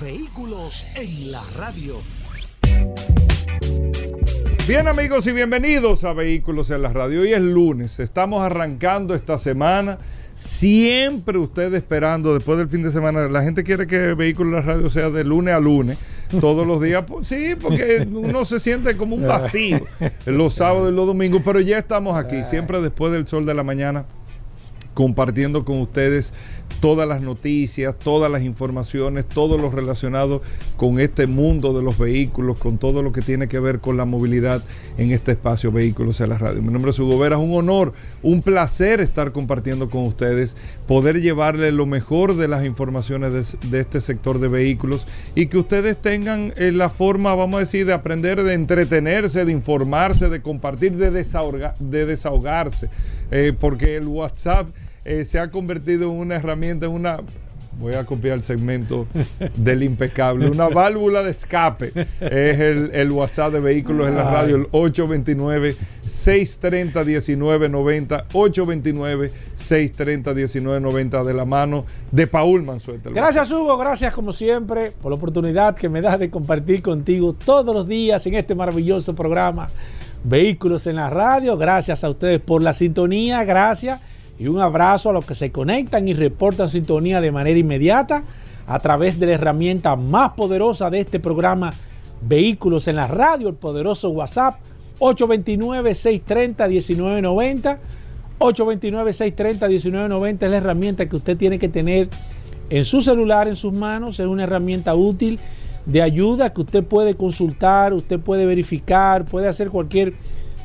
Vehículos en la radio. Bien amigos y bienvenidos a Vehículos en la Radio. Hoy es lunes, estamos arrancando esta semana. Siempre usted esperando después del fin de semana. La gente quiere que Vehículos en la Radio sea de lunes a lunes, todos los días. Pues, sí, porque uno se siente como un vacío los sábados y los domingos, pero ya estamos aquí, siempre después del sol de la mañana compartiendo con ustedes todas las noticias, todas las informaciones, todo lo relacionado con este mundo de los vehículos, con todo lo que tiene que ver con la movilidad en este espacio Vehículos en la Radio. Mi nombre es Hugo Vera, es un honor, un placer estar compartiendo con ustedes, poder llevarle lo mejor de las informaciones de, este sector de vehículos y que ustedes tengan eh, la forma, vamos a decir, de aprender, de entretenerse, de informarse, de compartir, de desahogarse, eh, porque el WhatsApp eh, se ha convertido en una herramienta, en una voy a copiar el segmento del impecable. Una válvula de escape es el, el WhatsApp de vehículos en la radio, el 829-630-1990. 829-630-1990 de la mano de Paul Mansueta. Gracias, Hugo. Gracias, como siempre, por la oportunidad que me das de compartir contigo todos los días en este maravilloso programa Vehículos en la radio. Gracias a ustedes por la sintonía. Gracias y un abrazo a los que se conectan y reportan sintonía de manera inmediata a través de la herramienta más poderosa de este programa Vehículos en la Radio, el poderoso WhatsApp 829-630-1990. 829-630-1990 es la herramienta que usted tiene que tener en su celular, en sus manos. Es una herramienta útil de ayuda que usted puede consultar, usted puede verificar, puede hacer cualquier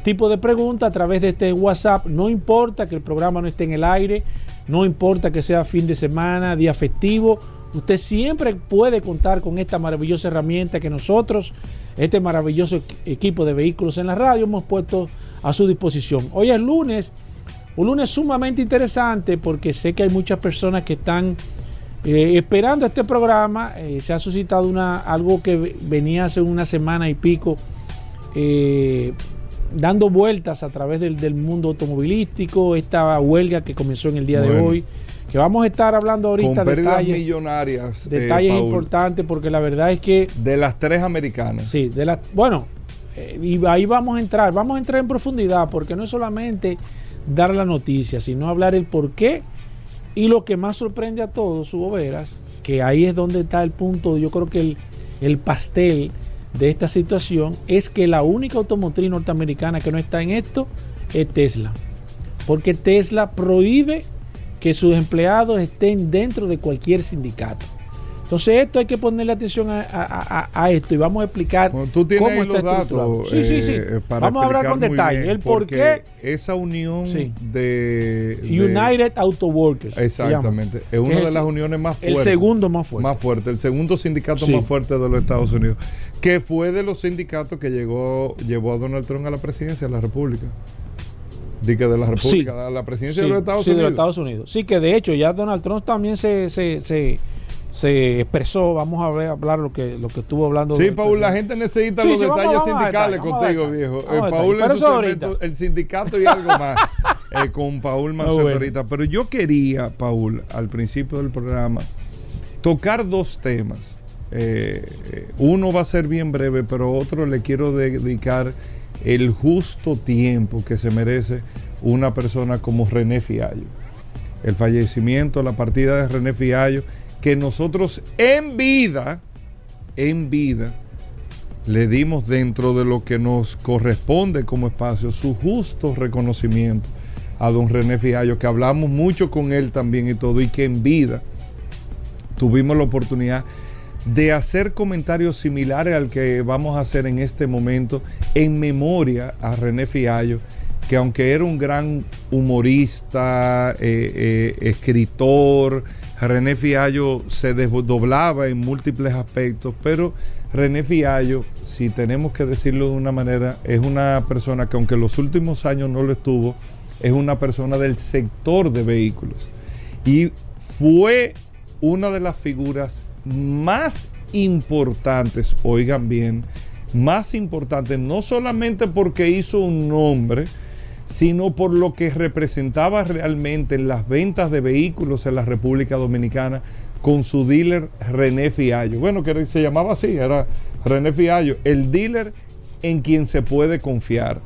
tipo de pregunta a través de este WhatsApp. No importa que el programa no esté en el aire, no importa que sea fin de semana, día festivo. Usted siempre puede contar con esta maravillosa herramienta que nosotros, este maravilloso equipo de vehículos en la radio, hemos puesto a su disposición. Hoy es lunes, un lunes sumamente interesante porque sé que hay muchas personas que están eh, esperando este programa. Eh, se ha suscitado una, algo que venía hace una semana y pico. Eh, dando vueltas a través del, del, mundo automovilístico, esta huelga que comenzó en el día bueno, de hoy, que vamos a estar hablando ahorita de detalles millonarias, detalles eh, importantes porque la verdad es que de las tres americanas. Sí, de las bueno, eh, y ahí vamos a entrar, vamos a entrar en profundidad porque no es solamente dar la noticia, sino hablar el por qué. Y lo que más sorprende a todos, Veras, que ahí es donde está el punto, yo creo que el, el pastel de esta situación es que la única automotriz norteamericana que no está en esto es Tesla. Porque Tesla prohíbe que sus empleados estén dentro de cualquier sindicato. Entonces esto hay que ponerle atención a, a, a esto y vamos a explicar bueno, tú tienes cómo está los datos. Sí, sí, sí. Eh, vamos a hablar con detalle. Bien, el por qué. Esa unión sí. de, de, United Auto Workers. Exactamente. Es una de las uniones más fuertes. El segundo más fuerte. Más fuerte. El segundo sindicato sí. más fuerte de los Estados Unidos. Que fue de los sindicatos que llegó, llevó a Donald Trump a la presidencia de la República. Dice de la República, sí. a la presidencia sí, de los Estados sí, Unidos. de los Estados Unidos. Sí, que de hecho ya Donald Trump también se, se, se se expresó, vamos a ver, hablar lo que, lo que estuvo hablando. Sí, Paul, la gente necesita sí, los sí, detalles vamos, vamos sindicales contigo, viejo. Eh, Paul Pero es segmento, el sindicato y algo más eh, con Paul Mancetorita. Bueno. Pero yo quería, Paul, al principio del programa, tocar dos temas. Eh, uno va a ser bien breve, pero otro le quiero dedicar el justo tiempo que se merece una persona como René Fiallo. El fallecimiento, la partida de René Fiallo que nosotros en vida, en vida, le dimos dentro de lo que nos corresponde como espacio su justo reconocimiento a don René Fiallo, que hablamos mucho con él también y todo, y que en vida tuvimos la oportunidad hacer comentarios similares al que vamos a hacer en este momento en memoria a René Fiallo, que aunque era un gran humorista, eh, eh, escritor, René Fiallo se desdoblaba en múltiples aspectos, pero René Fiallo, si tenemos que decirlo de una manera, es una persona que aunque en los últimos años no lo estuvo, es una persona del sector de vehículos. Y fue una de las figuras más importantes, oigan bien, más importantes, no solamente porque hizo un nombre, sino por lo que representaba realmente en las ventas de vehículos en la República Dominicana con su dealer René Fiallo. Bueno, que se llamaba así, era René Fiallo, el dealer en quien se puede confiar.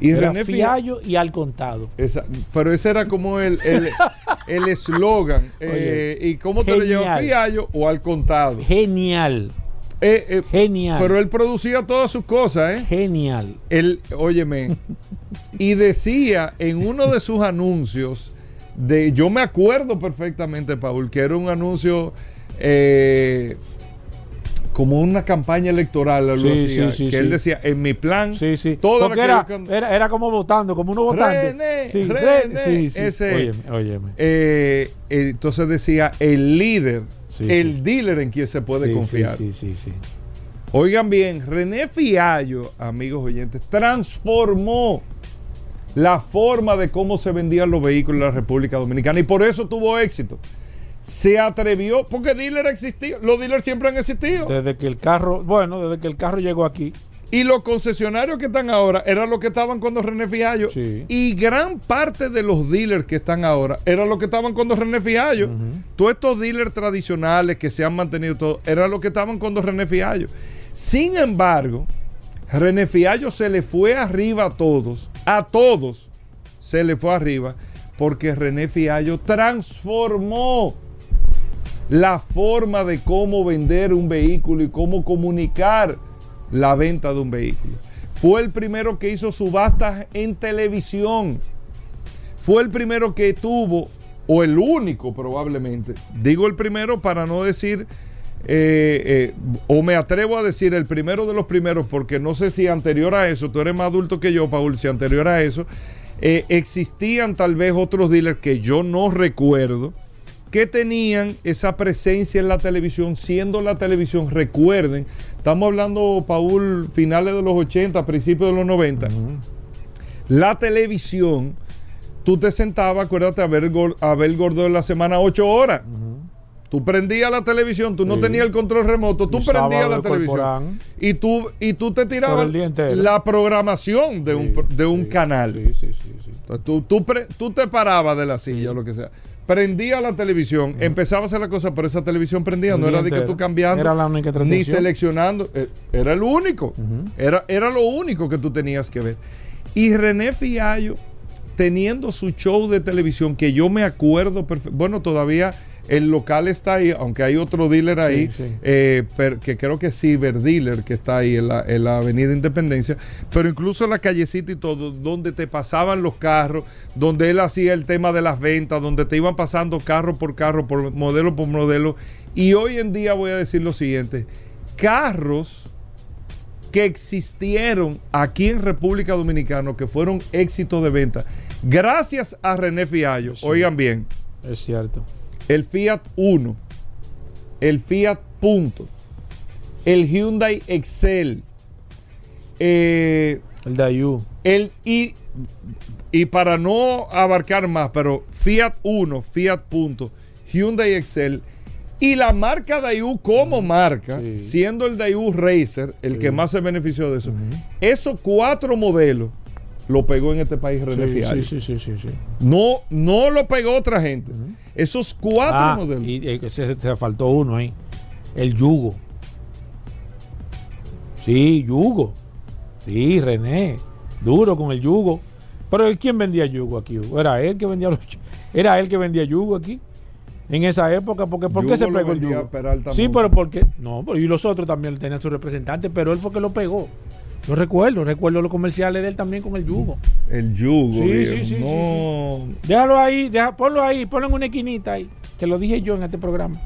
Y era René Fiallo y al contado. Esa, pero ese era como el eslogan. El, eh, ¿Y cómo te lo llevas Fiallo o al contado? Genial. Eh, eh, Genial. Pero él producía todas sus cosas, ¿eh? Genial. Él, óyeme, y decía en uno de sus anuncios, de, yo me acuerdo perfectamente, Paul, que era un anuncio eh, como una campaña electoral, que él decía, en mi plan, sí, sí. todo era, era, era, como votando, como uno votante. René, sí, René, ese, óyeme, eh, entonces decía, el líder, el dealer en quien se puede confiar. Sí, sí, sí. Oigan bien, René Fiallo, amigos oyentes, transformó la forma de cómo se vendían los vehículos en la República Dominicana y por eso tuvo éxito. Se atrevió, porque dealer existía, los dealers siempre han existido. Desde que el carro, bueno, desde que el carro llegó aquí. Y los concesionarios que están ahora eran los que estaban cuando René Fiallo. Y gran parte de los dealers que están ahora eran los que estaban cuando René Fiallo. Todos estos dealers tradicionales que se han mantenido todos, eran los que estaban cuando René Fiallo. Sin embargo, René Fiallo se le fue arriba a todos, a todos se le fue arriba, porque René Fiallo transformó la forma de cómo vender un vehículo y cómo comunicar la venta de un vehículo. Fue el primero que hizo subastas en televisión. Fue el primero que tuvo, o el único probablemente, digo el primero para no decir eh, eh, o me atrevo a decir el primero de los primeros, porque no sé si anterior a eso, tú eres más adulto que yo, Paul, si anterior a eso, eh, existían tal vez otros dealers que yo no recuerdo, que tenían esa presencia en la televisión, siendo la televisión, recuerden, estamos hablando, Paul, finales de los 80, principios de los 90, la televisión, tú te sentabas, acuérdate, a ver, a ver Gordo en la semana 8 horas. Tú prendías la televisión, tú no tenías el control remoto, tú prendías la televisión. y tú, y tú te tirabas la programación de un, de un canal. tú, tú, te parabas de la silla o lo que sea. Prendía la televisión, empezaba a hacer la cosa, pero esa televisión prendía, no era de que tú cambiando, era la única ni seleccionando, eh, era el único, era, era lo único que tú tenías que ver. Y René Fiallo, teniendo su show de televisión, que yo me acuerdo, bueno, todavía el local está ahí, aunque hay otro dealer ahí, eh, que creo que es Cyber Dealer, que está ahí en la, Avenida Independencia, pero incluso en la callecita y todo, donde te pasaban los carros, donde él hacía el tema de las ventas, donde te iban pasando carro por carro, por modelo por modelo. Y hoy en día voy a decir lo siguiente, carros que existieron aquí en República Dominicana, que fueron éxitos de venta, gracias a René Fiallo, oigan bien. Es cierto el Fiat 1, el Fiat Punto, el Hyundai Excel, eh, el Dayu. El, y, y para no abarcar más, pero Fiat 1, Fiat Punto, Hyundai Excel y la marca Dayu como marca, siendo el Dayu Racer el que más se benefició de eso, esos cuatro modelos lo pegó en este país René sí, Sí, sí, sí, sí, No, no lo pegó otra gente. Esos cuatro ah, modelos. Y, eh, se, faltó uno ahí. El yugo. Sí, yugo. Sí, René. Duro con el yugo. Pero ¿quién vendía yugo aquí? ¿Era él que vendía los ¿Era él que vendía yugo aquí? En esa época, porque ¿por qué se pegó el yugo? Sí, pero porque no, y los otros también tenían su representante, pero él fue que lo pegó. Yo recuerdo, recuerdo los comerciales de él también con el yugo. El yugo. Sí, sí, sí, sí, Déjalo ahí, ponlo ahí, ponlo en una esquinita ahí, que lo dije yo en este programa.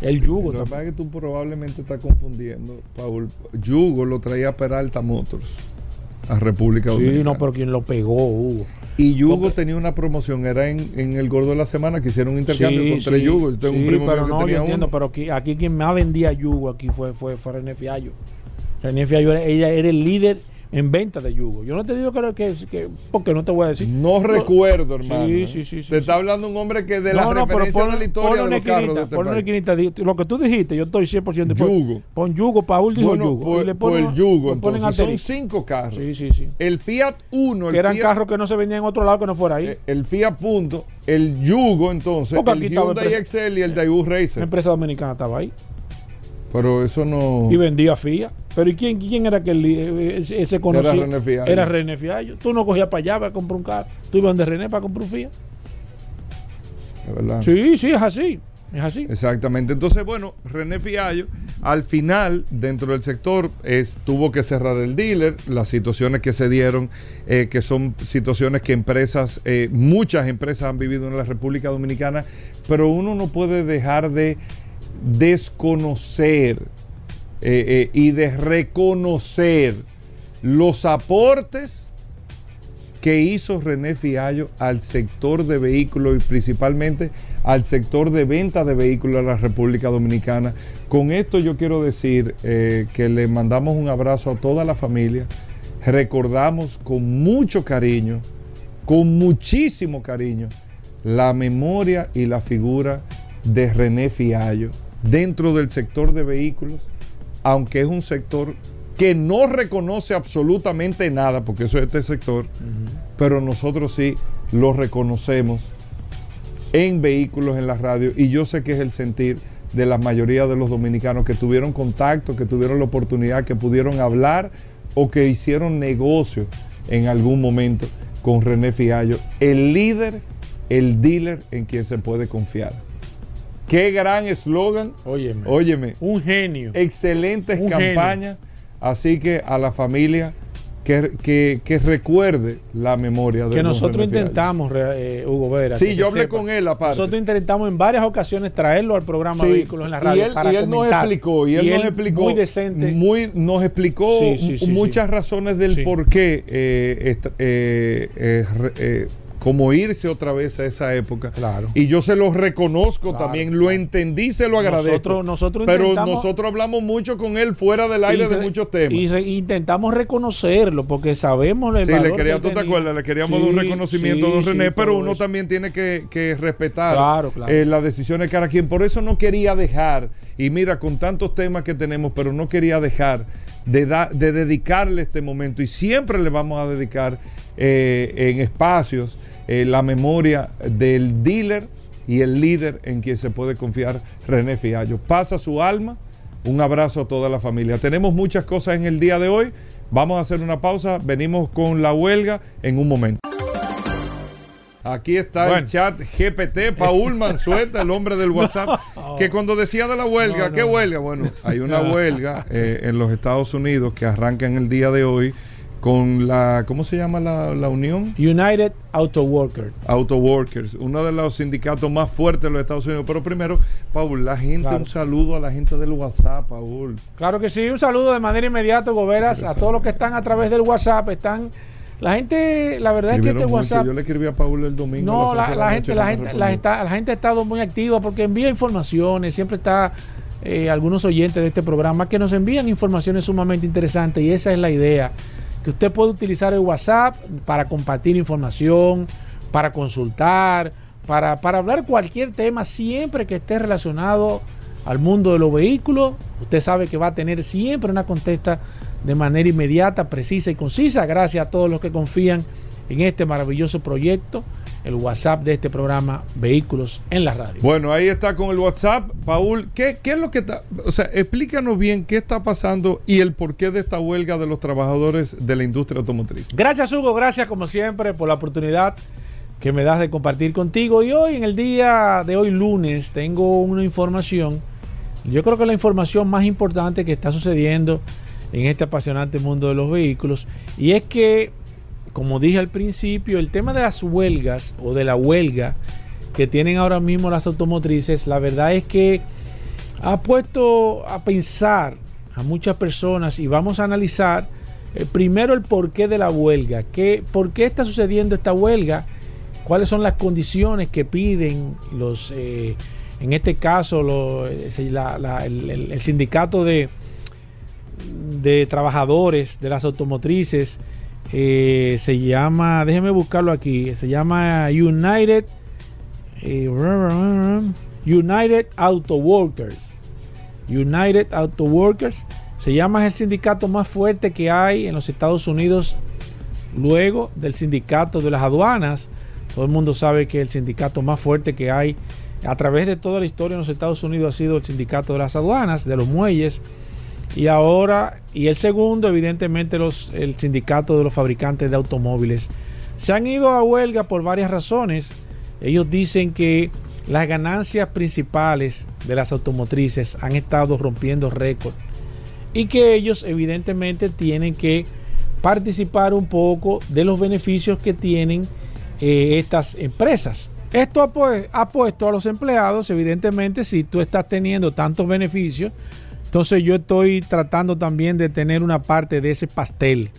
El yugo. Lo que pasa es que tú probablemente estás confundiendo, Paul. Yugo lo traía Peralta Motors a República Dominicana. Sí, no, pero quien lo pegó, Hugo. Y Yugo Porque- tenía una promoción, era en, en el Gordo de la Semana, que hicieron un intercambio Sí, con tres sí, Yugos. Yo tengo un primo pero mío que no, yo tenía entiendo, uno. pero aquí, aquí quien más vendía yugo aquí fue, fue, fue René Fiallo. Ella era el líder en venta de yugo. Yo no te digo que, que, que porque no te voy a decir. No recuerdo, hermano. Sí, ¿eh? sí, sí, sí, Te sí. está hablando un hombre que de la no, no, pero pon, de la historia ponle de una los carros de este una Lo que tú dijiste, yo estoy 100% de. Yugo. Pon yugo, Paul dijo Bueno, yugo. y le ponen- el Yugo, entonces, son cinco carros. Sí, sí, sí. El Fiat 1, Que el eran Fiat, carros que no se vendían en otro lado que no fuera ahí. el Fiat Punto, el Yugo, entonces, Porque el Hyundai Excel y el Daewoo Una Racer. empresa dominicana estaba ahí Pero eso no... y vendía FIA. Pero ¿y quién, quién era que eh, ese, ese conocido? René Fiallo. Era René Fiallo. Tú no cogías para allá para comprar un carro. Tú ibas donde René para comprar un FIA. de verdad. Sí, sí, es así. Es así. Exactamente. Entonces, bueno, René Fiallo, al final, dentro del sector, es, tuvo que cerrar el dealer, las situaciones que se dieron, eh, que son situaciones que empresas, eh, muchas empresas han vivido en la República Dominicana, pero uno no puede dejar de desconocer eh, eh, y de reconocer los aportes que hizo René Fiallo al sector de vehículos y principalmente al sector de venta de vehículos de la República Dominicana. Con esto yo quiero decir eh, que le mandamos un abrazo a toda la familia, recordamos con mucho cariño, con muchísimo cariño, la memoria y la figura de René Fiallo dentro del sector de vehículos, aunque es un sector que no reconoce absolutamente nada, porque eso es este sector, pero nosotros sí lo reconocemos en vehículos en la radio y yo sé que es el sentir de la mayoría de los dominicanos que tuvieron contacto, que tuvieron la oportunidad, que pudieron hablar o que hicieron negocio en algún momento con René Fiallo, el líder, el dealer en quien se puede confiar. Qué gran eslogan, Óyeme. óyeme, Un genio. excelentes Un genio. campañas, así que a la familia que, que- que recuerde la memoria de que nosotros intentamos, eh, Hugo Vera. Sí, yo hablé sepa. con él aparte. Nosotros intentamos en varias ocasiones traerlo al programa Sí, Vehículos en la y radio. él, para y él nos explicó, y él nos explicó Muy decente. muy- nos explicó Sí, sí, sí, muchas razones del por qué eh, eh, como irse otra vez a esa época. Claro. Y yo se lo reconozco Claro, también, lo entendí, se lo agradezco. Nosotros- nosotros pero nosotros hablamos mucho con él fuera del aire de muchos temas. Y re- intentamos reconocerlo porque sabemos el Sí, le quería, que tú te tenía. acuerdas, le queríamos dar un reconocimiento a sí, don sí, René, pero uno eso. también tiene que, que respetar eh, las decisiones de cada quien. Por eso no quería dejar, y mira, con tantos temas que tenemos, pero no quería dejar de, da- de dedicarle este momento, y siempre le vamos a dedicar eh, en espacios eh, la memoria del dealer y el líder en quien se puede confiar, René Fiallo. Pasa su alma. Un abrazo a toda la familia. Tenemos muchas cosas en el día de hoy. Vamos a hacer una pausa. Venimos con la huelga en un momento. Aquí está el chat GPT, Paul Mansueta, el hombre del WhatsApp, que cuando decía de la huelga, No, ¿qué huelga? Bueno, hay una huelga eh, en los Estados Unidos que arranca en el día de hoy con la, ¿cómo se llama la, la unión? United Auto Worker. Auto Workers, uno de los sindicatos más fuertes de los Estados Unidos. Pero primero, Paul, la gente, Claro. un saludo a la gente del WhatsApp, Paul. Claro que sí, un saludo de manera inmediata, Goberas, a todos los que están a través del WhatsApp. Están, la gente, la verdad es que este mucho. WhatsApp. Yo le escribí a Paul el domingo. No, la, las 11 de la la gente, la gente, la, está- la gente ha estado muy activa porque envía informaciones, siempre está eh, algunos oyentes de este programa que nos envían informaciones sumamente interesantes y esa es la idea, que usted puede utilizar el WhatsApp para compartir información, para consultar, para, para hablar cualquier tema siempre que esté relacionado al mundo de los vehículos. Usted sabe que va a tener siempre una contesta de manera inmediata, precisa y concisa. Gracias a todos los que confían en este maravilloso proyecto, el WhatsApp de este programa Vehículos en la Radio. Bueno, ahí está con el WhatsApp. Paul, ¿qué, qué es lo que está? O sea, explícanos bien qué está pasando y el porqué de esta huelga de los trabajadores de la industria automotriz. Gracias Hugo, gracias como siempre por la oportunidad que me das de compartir contigo. Y hoy, en el día de hoy lunes, tengo una información. Yo creo que la información más importante que está sucediendo en este apasionante mundo de los vehículos. Y es que, como dije al principio, el tema de las huelgas o de la huelga que tienen ahora mismo las automotrices, la verdad es que ha puesto a pensar a muchas personas y vamos a analizar Eh, primero el porqué de la huelga. ¿Qué, ¿Por qué está sucediendo esta huelga? ¿Cuáles son las condiciones que piden los, eh, en este caso, eh, el- el sindicato de, de trabajadores de las automotrices? Eh, se llama, déjeme buscarlo aquí, se llama United eh, United Auto Workers. United Auto Workers se llama el sindicato más fuerte que hay en los Estados Unidos luego del sindicato de las aduanas. Todo el mundo sabe que el sindicato más fuerte que hay a través de toda la historia en los Estados Unidos ha sido el sindicato de las aduanas, de los muelles. Y ahora, y el segundo, evidentemente, los, el sindicato de los fabricantes de automóviles. Se han ido a huelga por varias razones. Ellos dicen que las ganancias principales de las automotrices han estado rompiendo récord y que ellos evidentemente tienen que participar un poco de los beneficios que tienen eh, estas empresas. Esto ha, ha puesto a los empleados, evidentemente, si tú estás teniendo tantos beneficios, entonces yo estoy tratando también de tener una parte de ese pastel.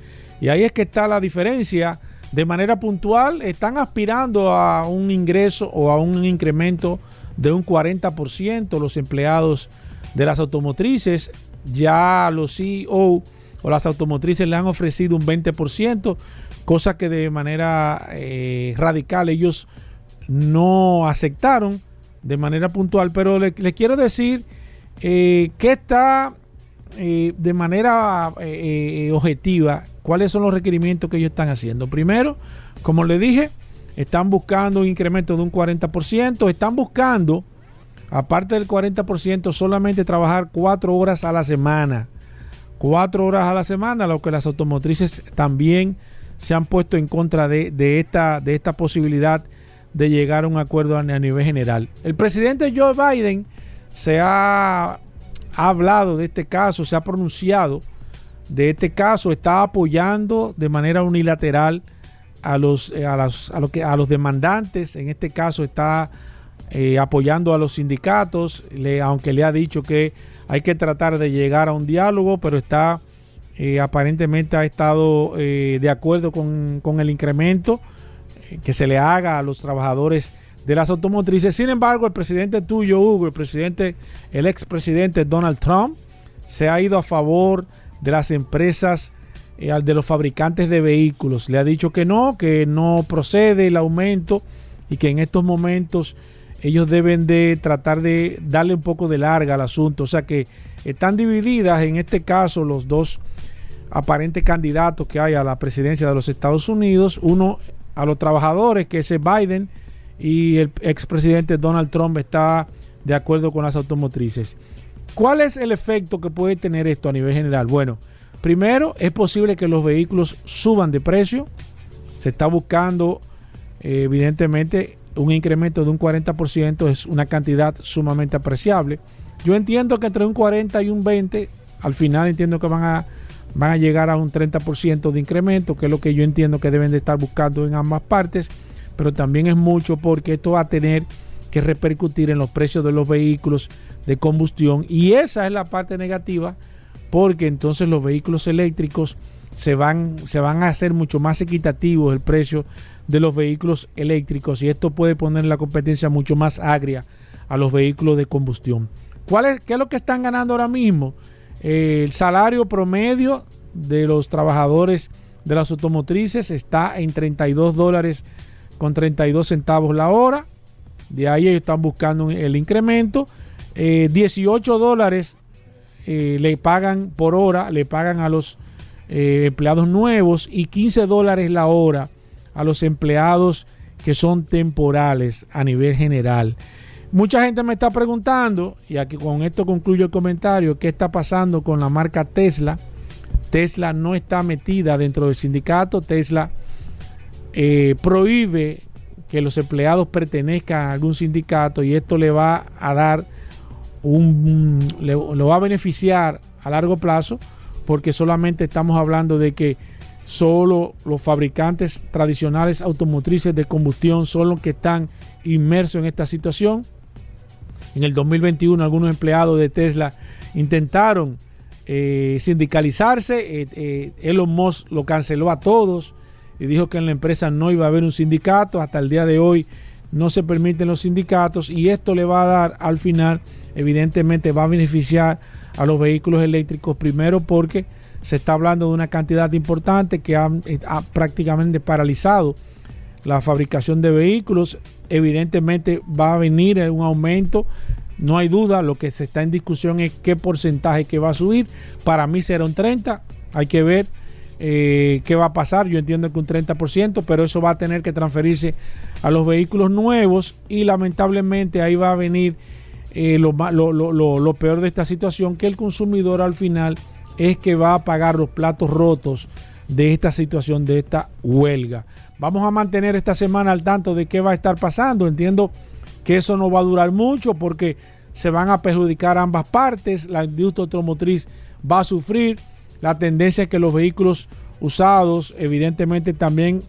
Y ahí es que está la diferencia. De manera puntual, están aspirando a un ingreso o a un incremento de un 40% los empleados de las automotrices. Ya los CEO o las automotrices le han ofrecido un 20%, cosa que de manera eh, radical ellos no aceptaron de manera puntual. Pero les le quiero decir eh, que está eh, de manera eh, objetiva cuáles son los requerimientos que ellos están haciendo. Primero, como le dije, están buscando un incremento de un 40%, están buscando, aparte del 40%, solamente trabajar cuatro horas a la semana. Cuatro horas a la semana, lo que las automotrices también se han puesto en contra de, esta, posibilidad de llegar a un acuerdo a nivel general. El presidente Joe Biden se ha, ha hablado de este caso, se ha pronunciado de este caso, está apoyando de manera unilateral a los, eh, a las- a a los demandantes, en este caso está eh, apoyando a los sindicatos, le- aunque le ha dicho que hay que tratar de llegar a un diálogo, pero está eh, aparentemente ha estado de acuerdo con, con el incremento que se le haga a los trabajadores de las automotrices. Sin embargo, el presidente tuyo, Hugo, el presidente, el expresidente Donald Trump, se ha ido a favor de las empresas, eh, de los fabricantes de vehículos. Le ha dicho que no, que no procede el aumento y que en estos momentos ellos deben de tratar de darle un poco de larga al asunto. O sea que están divididas en este caso los dos aparentes candidatos que hay a la presidencia de los Estados Unidos. Uno a los trabajadores, que es Biden, y el expresidente Donald Trump está de acuerdo con las automotrices. ¿Cuál es el efecto que puede tener esto a nivel general? Bueno, primero es posible que los vehículos suban de precio. Se está buscando, eh, evidentemente, un incremento de un 40%, es una cantidad sumamente apreciable. Yo entiendo que entre un 40 y un 20, al final entiendo que van a, van a llegar a un 30% de incremento, que es lo que yo entiendo que deben de estar buscando en ambas partes, pero también es mucho porque esto va a tener que repercutir en los precios de los vehículos de combustión y esa es la parte negativa porque entonces los vehículos eléctricos se van, se van a hacer mucho más equitativos el precio de los vehículos eléctricos y esto puede poner la competencia mucho más agria a los vehículos de combustión. ¿Cuál es, ¿Qué es lo que están ganando ahora mismo? Eh, el salario promedio de los trabajadores de las automotrices está en 32 dólares con 32 centavos la hora. De ahí ellos están buscando el incremento. Eh, 18 dólares eh, le pagan por hora, le pagan a los eh, empleados nuevos y 15 dólares la hora a los empleados que son temporales a nivel general. Mucha gente me está preguntando, y aquí con esto concluyo el comentario, qué está pasando con la marca Tesla. Tesla no está metida dentro del sindicato. Tesla eh, prohíbe que los empleados pertenezcan a algún sindicato y esto le va a dar un le, va a beneficiar a largo plazo porque solamente estamos hablando de que solo los fabricantes tradicionales automotrices de combustión son los que están inmersos en esta situación. En el 2021 algunos empleados de Tesla intentaron eh, sindicalizarse. Eh, Elon Musk lo canceló a todos y dijo que en la empresa no iba a haber un sindicato. Hasta el día de hoy no se permiten los sindicatos y esto le va a dar al final, evidentemente va a beneficiar a los vehículos eléctricos primero porque se está hablando de una cantidad importante que ha, ha prácticamente paralizado la fabricación de vehículos. Evidentemente va a venir un aumento no hay duda, lo que se está en discusión es qué porcentaje que va a subir. Para mí será un 30, hay que ver eh, qué va a pasar. Yo entiendo que un 30%, pero eso va a tener que transferirse a los vehículos nuevos y lamentablemente ahí va a venir eh, lo, peor de esta situación, que el consumidor al final es que va a pagar los platos rotos de esta situación, de esta huelga. Vamos a mantener esta semana al tanto de qué va a estar pasando. Entiendo que eso no va a durar mucho porque se van a perjudicar ambas partes, la industria automotriz va a sufrir, la tendencia es que los vehículos usados evidentemente también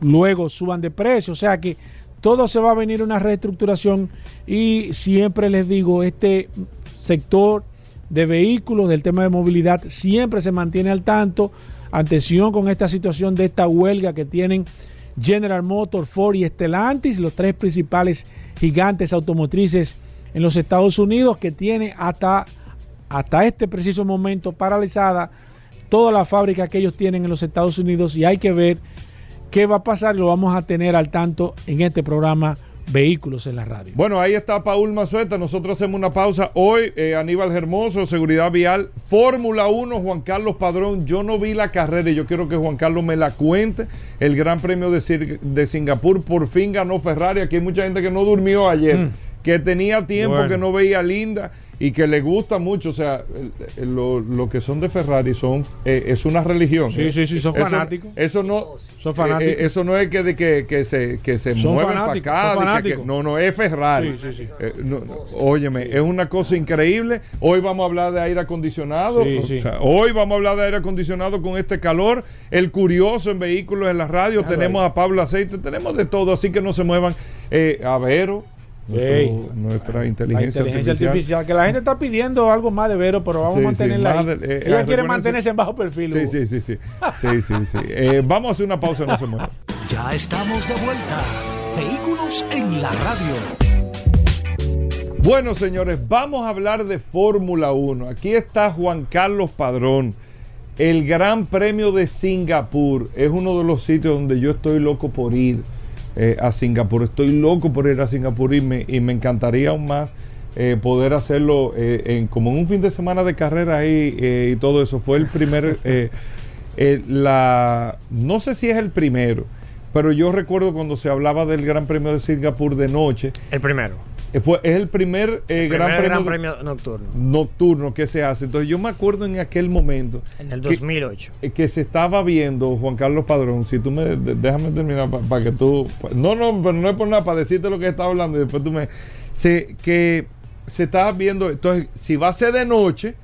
luego suban de precio, o sea que todo se va a venir una reestructuración y siempre les digo, este sector de vehículos, del tema de movilidad, siempre se mantiene al tanto. Atención con esta situación de esta huelga que tienen General Motors, Ford y Stellantis, los tres principales gigantes automotrices en los Estados Unidos, que tiene hasta, hasta este preciso momento paralizada toda la fábrica que ellos tienen en los Estados Unidos y hay que ver qué va a pasar y lo vamos a tener al tanto en este programa vehículos en la radio. Bueno, ahí está Paul Mazueta. Nosotros hacemos una pausa. Hoy, eh, Aníbal Hermoso, Seguridad Vial, Fórmula 1, Juan Carlos Padrón. Yo no vi la carrera y yo quiero que Juan Carlos me la cuente. El Gran Premio de, de Singapur por fin ganó Ferrari. Aquí hay mucha gente que no durmió ayer, mm. Que tenía tiempo, que no veía linda y que le gusta mucho, o sea, lo, que son de Ferrari son eh, es una religión. Sí, sí, sí, son fanáticos. Eso no, son fanáticos. Eh, eso no es que, de que, que se, que se mueven para acá. no, no, es Ferrari. Sí, sí, sí. Eh, óyeme, es una cosa increíble. Hoy vamos a hablar de aire acondicionado. hoy vamos a hablar de aire acondicionado con este calor. El curioso en vehículos en la radio. tenemos a Pablo Aceite, tenemos de todo, así que no se muevan. a Vero nuestra inteligencia, artificial. Que la gente está pidiendo algo más de Vero, pero vamos a mantenerla ahí. Eh, Ella quiere mantenerse en bajo perfil. Sí, sí, sí. sí. sí, sí, sí. Eh, vamos a hacer una pausa, no se mueva. Ya estamos de vuelta. Vehículos en la radio. Bueno, señores, vamos a hablar de Fórmula 1. Aquí está Juan Carlos Padrón. El Gran Premio de Singapur es uno de los sitios donde yo estoy loco por ir eh, a Singapur. Estoy loco por ir a Singapur y me, y me encantaría aún más eh, poder hacerlo eh, en, como en un fin de semana de carrera ahí y todo eso. Fue el primer, la, no sé si es el primero, pero yo recuerdo cuando se hablaba del Gran Premio de Singapur de noche. El primero. Eh, fue, es el primer, eh, gran, premio, nocturno. nocturno que se hace. Entonces yo me acuerdo en aquel momento. En el 2008. Que, eh, que se estaba viendo, Juan Carlos Padrón, si tú me... déjame terminar para que tú... No, no, pero no es por nada, para decirte lo que estaba hablando y después tú me... Se, que se estaba viendo, entonces, si va a ser de noche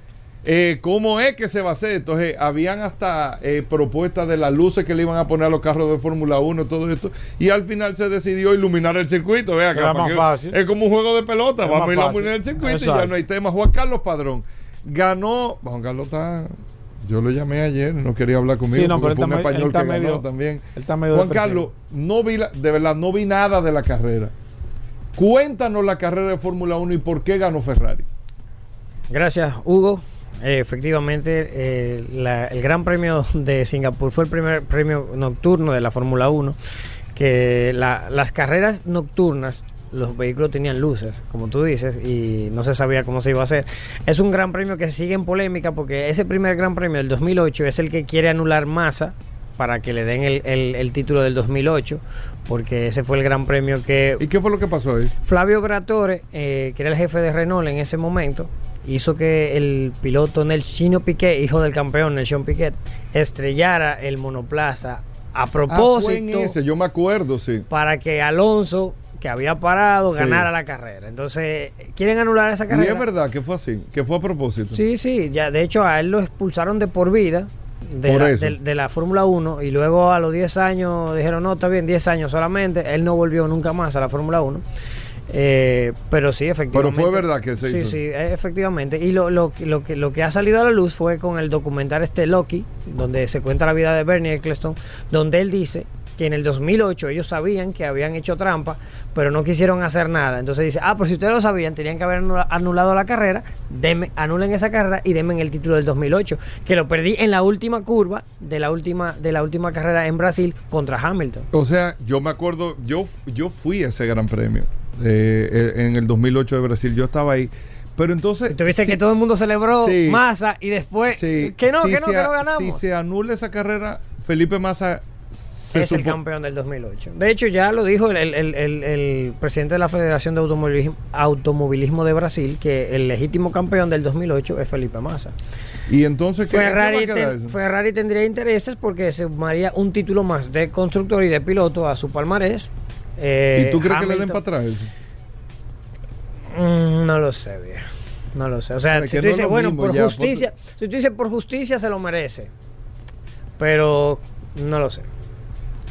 eh, ¿Cómo es que se va a hacer? Entonces, habían hasta eh, propuestas de las luces que le iban a poner a los carros de Fórmula 1, todo esto. Y al final se decidió iluminar el circuito. Vea, Es como un juego de pelota. Vamos a iluminar el circuito y ya no hay tema. Juan Carlos Padrón ganó. Juan Carlos está. Yo lo llamé ayer, no quería hablar conmigo. Sí, no, porque fue un español que ganó también. Juan Carlos, no vi de verdad, no vi nada de la carrera. Cuéntanos la carrera de Fórmula 1 y por qué ganó Ferrari. Gracias, Hugo. Eh, efectivamente, eh, el Gran Premio de Singapur fue el primer premio nocturno de la Fórmula 1, que las carreras nocturnas los vehículos tenían luces, como tú dices, y no se sabía cómo se iba a hacer. Es un gran premio que sigue en polémica porque ese primer gran premio del 2008 es el que quiere anular masa para que le den el, título del 2008, porque ese fue el gran premio que... ¿Y qué fue lo que pasó ahí? Flavio Gratore, eh, que era el jefe de Renault en ese momento, hizo que el piloto Nelson Piquet, hijo del campeón Nelson Piquet, estrellara el monoplaza a propósito. Ah, yo me acuerdo, sí. Para que Alonso, que había parado, ganara la carrera. Entonces, quieren anular esa carrera. Y es verdad que fue así, que fue a propósito. Sí, sí, ya de hecho a él lo expulsaron de por vida. De la, de, la Fórmula 1 y luego a los 10 años dijeron no, está bien, 10 años solamente, él no volvió nunca más a la Fórmula 1 Eh, pero sí, efectivamente. Pero fue verdad que se sí, hizo. Sí, eh, efectivamente. Y lo, lo, lo, que, lo que ha salido a la luz fue con el documental este Loki, donde se cuenta la vida de Bernie Eccleston, donde él dice que en el 2008 ellos sabían que habían hecho trampa, pero no quisieron hacer nada. Entonces dice, ah, pero si ustedes lo sabían, tenían que haber anula- anulado la carrera, denme, anulen esa carrera y denme el título del 2008, que lo perdí en la última curva de la última, de la última carrera en Brasil contra Hamilton. O sea, yo me acuerdo, yo, yo fui a ese gran premio eh, eh, en el 2008 de Brasil, yo estaba ahí. Pero entonces... Y tuviste sí, que todo el mundo celebró Sí. Massa y después sí, que no, si que no, que no ganamos. Si se anula esa carrera, Felipe Massa se es el campeón del 2008. De hecho, ya lo dijo el, el- el- presidente de la Federación de Automovilismo, Automovilismo de Brasil, que el legítimo campeón del 2008 es Felipe Massa. Y entonces, ¿qué, Ferrari, ten-? Ferrari tendría intereses porque sumaría un título más de constructor y de piloto a su palmarés. Eh, ¿Y tú crees que le den para atrás eso? Mm, no lo sé, viejo. No lo sé. O sea, si tú no dices, bueno, por ya, justicia, si tú dices por justicia se lo merece. Pero no lo sé.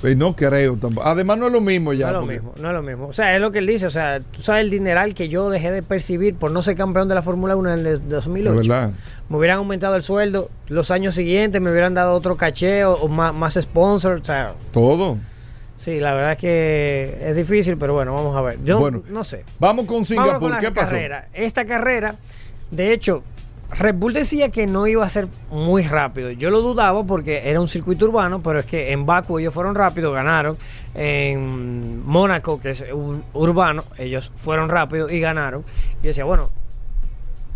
Pues no creo tampoco. Además, no es lo mismo ya. no es lo porque- mismo, no es lo mismo. O sea, es lo que él dice. O sea, tú sabes el dineral que yo dejé de percibir por no ser campeón de la Fórmula 1 en el 2008. De verdad. Me hubieran aumentado el sueldo los años siguientes, me hubieran dado otro caché o, o más, más sponsor. O sea, Todo. Sí, la verdad es que es difícil, pero bueno, vamos a ver. Yo Bueno, no sé. Vamos con Singapur. con ¿Qué pasó? carrera. Esta carrera, de hecho, Red Bull decía que no iba a ser muy rápido. Yo lo dudaba porque era un circuito urbano, pero es que en Baku ellos fueron rápidos, ganaron. En Mónaco, que es ur- urbano, ellos fueron rápidos y ganaron. Y yo decía, bueno,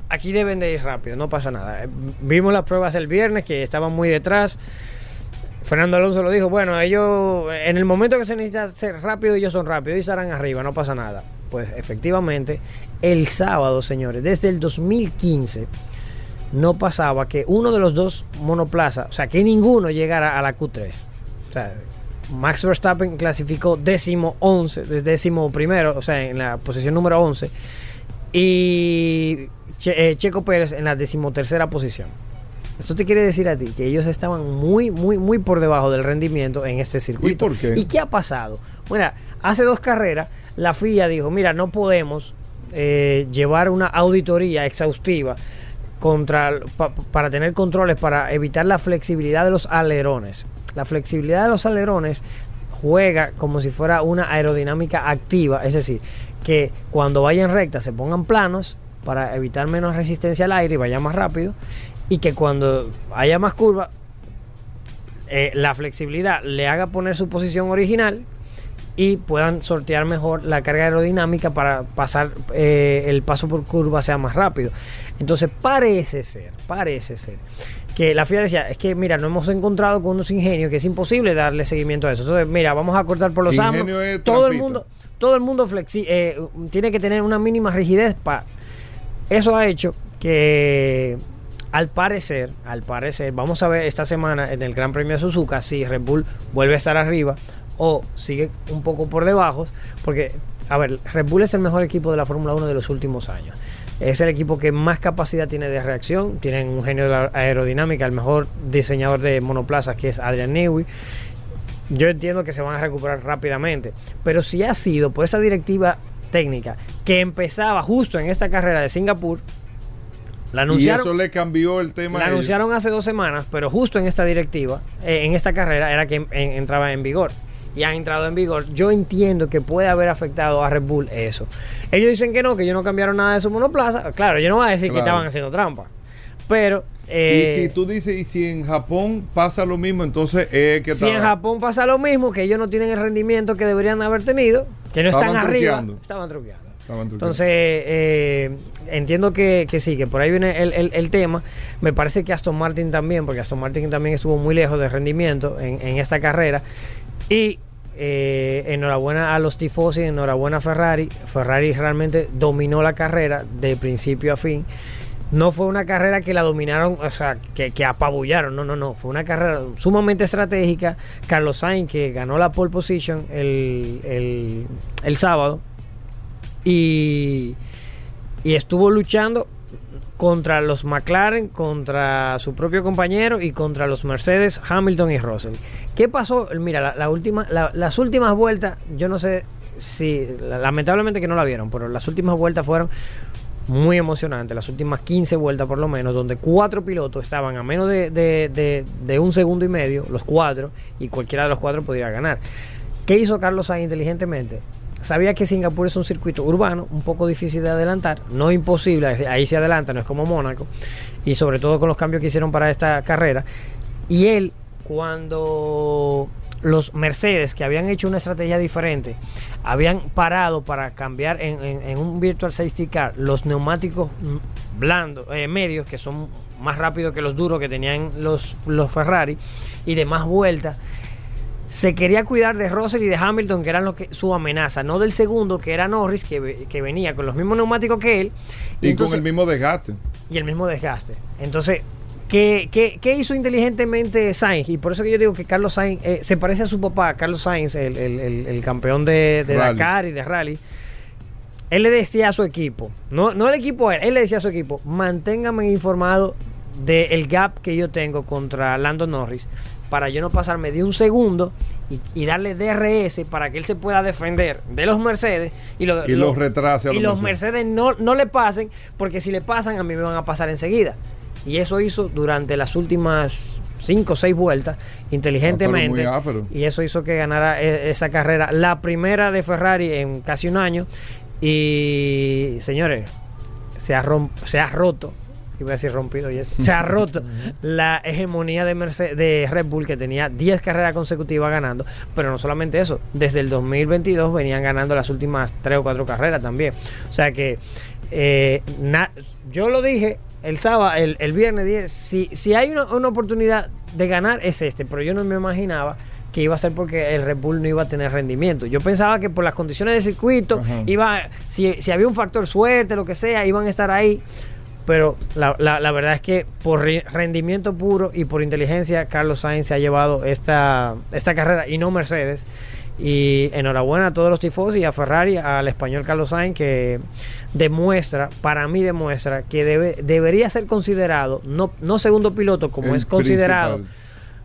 aquí deben de ir rápido, no pasa nada. Vimos las pruebas el viernes que estaban muy detrás. Fernando Alonso lo dijo, bueno, ellos en el momento que se necesita ser rápido, ellos son rápidos y estarán arriba, no pasa nada. Pues efectivamente, el sábado, señores, desde el 2015 no pasaba que uno de los dos monoplazas, o sea, que ninguno llegara a la Q3. O sea, Max Verstappen clasificó décimo 11, desde décimo primero, o sea, en la posición número 11. Y eh, Checo Pérez en la decimotercera posición. Esto te quiere decir a ti que ellos estaban muy, muy, muy por debajo del rendimiento en este circuito. ¿Y por qué? ¿Y qué ha pasado? Bueno, hace dos carreras la FIA dijo, mira, no podemos eh, llevar una auditoría exhaustiva contra, pa- para tener controles para evitar la flexibilidad de los alerones. La flexibilidad de los alerones juega como si fuera una aerodinámica activa, es decir, que cuando vayan recta se pongan planos para evitar menos resistencia al aire y vaya más rápido, y que cuando haya más curva, eh, la flexibilidad le haga poner su posición original y puedan sortear mejor la carga aerodinámica para pasar eh, el paso por curva sea más rápido. Entonces parece ser, parece ser que la FIA decía, es que mira, no hemos encontrado con unos ingenios que es imposible darle seguimiento a eso. Entonces, mira, vamos a cortar por los es Todo el mundo, todo el mundo flexi eh, tiene que tener una mínima rigidez para eso ha hecho que al parecer, al parecer, vamos a ver esta semana en el Gran Premio de Suzuka si Red Bull vuelve a estar arriba o sigue un poco por debajo, porque a ver, Red Bull es el mejor equipo de la Fórmula 1 de los últimos años. Es el equipo que más capacidad tiene de reacción, tienen un genio de la aerodinámica, el mejor diseñador de monoplazas que es Adrian Newey. Yo entiendo que se van a recuperar rápidamente, pero si ha sido por esa directiva técnica que empezaba justo en esta carrera de Singapur, la Y anunciaron, eso le cambió el tema. la anunciaron hace dos semanas, pero justo en esta directiva, eh, en esta carrera, era que en- en- entraba en vigor. Y han entrado en vigor. Yo entiendo que puede haber afectado a Red Bull eso. Ellos dicen que no, que ellos no cambiaron nada de su monoplaza. Claro, yo no voy a decir que estaban haciendo trampa. Pero. eh, y si tú dices, y si en Japón pasa lo mismo, entonces es que si en Japón pasa lo mismo, que ellos no tienen el rendimiento que deberían haber tenido, que no están arriba, truqueando. estaban truqueando. Entonces, eh, entiendo que, que sí, que por ahí viene el, el- el tema. Me parece que Aston Martin también, porque Aston Martin también estuvo muy lejos de rendimiento en, en esta carrera. Y eh, enhorabuena a los tifosi, enhorabuena a Ferrari. Ferrari realmente dominó la carrera de principio a fin. No fue una carrera que la dominaron, o sea, que, que apabullaron, no, no, no. Fue una carrera sumamente estratégica. Carlos Sainz, que ganó la pole position el, el- el sábado, y, y estuvo luchando contra los McLaren, contra su propio compañero y contra los Mercedes, Hamilton y Russell. ¿Qué pasó? Mira, la, última, la- las últimas vueltas, yo no sé sí, lamentablemente que no la vieron, pero las últimas vueltas fueron muy emocionantes, las últimas 15 vueltas por lo menos, donde cuatro pilotos estaban a menos de, un segundo y medio, los cuatro, y cualquiera de los cuatro podría ganar. ¿Qué hizo Carlos Sainz inteligentemente? Sabía que Singapur es un circuito urbano, un poco difícil de adelantar, no imposible, ahí se adelanta, no es como Mónaco, y sobre todo con los cambios que hicieron para esta carrera. Y él, cuando los Mercedes, que habían hecho una estrategia diferente, habían parado para cambiar en, un Virtual Safety Car los neumáticos blandos, eh, medios, que son más rápidos que los duros que tenían los, los Ferrari, y de más vueltas, se quería cuidar de Russell y de Hamilton, que eran lo que, su amenaza, no del segundo, que era Norris, que, que venía con los mismos neumáticos que él. Y entonces- con el mismo desgaste. y el mismo desgaste. Entonces, ¿qué, qué, qué hizo inteligentemente Sainz? Y por eso que yo digo que Carlos Sainz eh, se parece a su papá, Carlos Sainz, el, el- el- el campeón de, de. Dakar y de rally. Él le decía a su equipo, no, no el equipo a él, él le decía a su equipo, manténgame informado del gap que yo tengo contra Lando Norris para yo no pasarme de un segundo y, y darle DRS para que él se pueda defender de los Mercedes y, lo- Y lo- los retrase a y los los Mercedes. Mercedes no, no le pasen, porque si le pasan a mí me van a pasar enseguida. Y eso hizo durante las últimas cinco o seis vueltas, inteligentemente. Ah, muy ápero. y eso hizo que ganara e- esa carrera, la primera de Ferrari en casi un año. Y señores, se ha, se ha roto. Iba a decir rompido y eso. Se ha roto la hegemonía de, Merce- de Red Bull que tenía 10 carreras consecutivas ganando. Pero no solamente eso, desde el 2022 venían ganando las últimas 3 o 4 carreras también. O sea que eh, na- yo lo dije el sábado, el, el viernes 10, si, si hay una, una oportunidad de ganar es este, pero yo no me imaginaba que iba a ser porque el Red Bull no iba a tener rendimiento. Yo pensaba que por las condiciones del circuito, Ajá. iba, si, si había un factor suerte, lo que sea, iban a estar ahí. Pero la, la- la verdad es que por rendimiento puro y por inteligencia, Carlos Sainz se ha llevado esta, esta carrera y no Mercedes. Y enhorabuena a todos los tifosi y a Ferrari, al español Carlos Sainz, que demuestra, para mí demuestra, que debe, debería ser considerado, no, no segundo piloto como El es considerado. principal.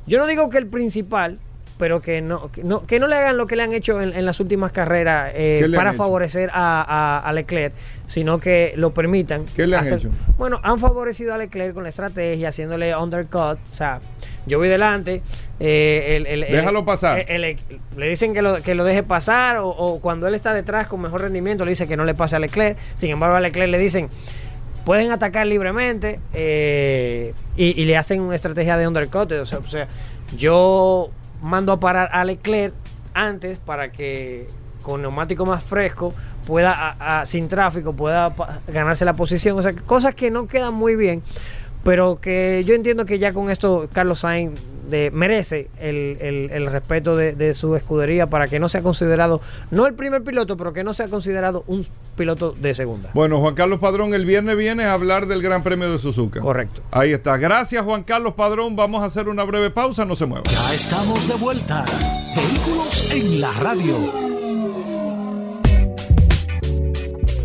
Yo no digo que el principal, pero que no, que no, que no le hagan lo que le han hecho en, en las últimas carreras eh, ¿Qué le han para favorecer a, a- a Leclerc, sino que lo permitan. ¿Qué le han hecho? Bueno, han favorecido a Leclerc con la estrategia, haciéndole undercut. O sea, yo voy delante. eh, el- el- el- Déjalo pasar. el- le dicen que lo, que lo deje pasar, o, o cuando él está detrás con mejor rendimiento, le dice que no le pase a Leclerc. Sin embargo, a Leclerc le dicen pueden atacar libremente eh, y, y le hacen una estrategia de undercut. O sea, o sea, yo mando a parar a Leclerc antes para que con neumático más fresco pueda, sin tráfico, pueda ganarse la posición. O sea, cosas que no quedan muy bien, pero que yo entiendo que ya con esto Carlos Sainz de- merece el, el- el respeto de, de su escudería para que no sea considerado, no el primer piloto, pero que no sea considerado un piloto de segunda. Bueno, Juan Carlos Padrón, el viernes viene a hablar del Gran Premio de Suzuka. Correcto. Ahí está. Gracias, Juan Carlos Padrón. Vamos a hacer una breve pausa. No se mueva. Ya estamos de vuelta. Vehículos en la radio.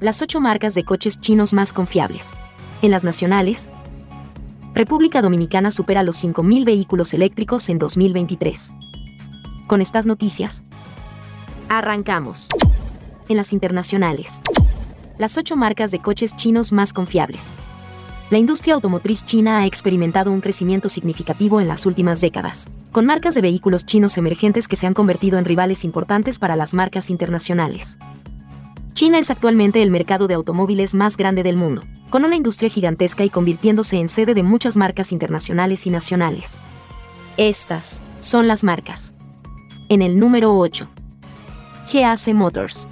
las ocho marcas de coches chinos más confiables. En las nacionales, República Dominicana supera los 5.000 vehículos eléctricos en 2023. Con estas noticias, arrancamos. En las internacionales, las ocho marcas de coches chinos más confiables. La industria automotriz china ha experimentado un crecimiento significativo en las últimas décadas, con marcas de vehículos chinos emergentes que se han convertido en rivales importantes para las marcas internacionales. China es actualmente el mercado de automóviles más grande del mundo, con una industria gigantesca y convirtiéndose en sede de muchas marcas internacionales y nacionales. Estas son las marcas. En el número 8. GAC Motors.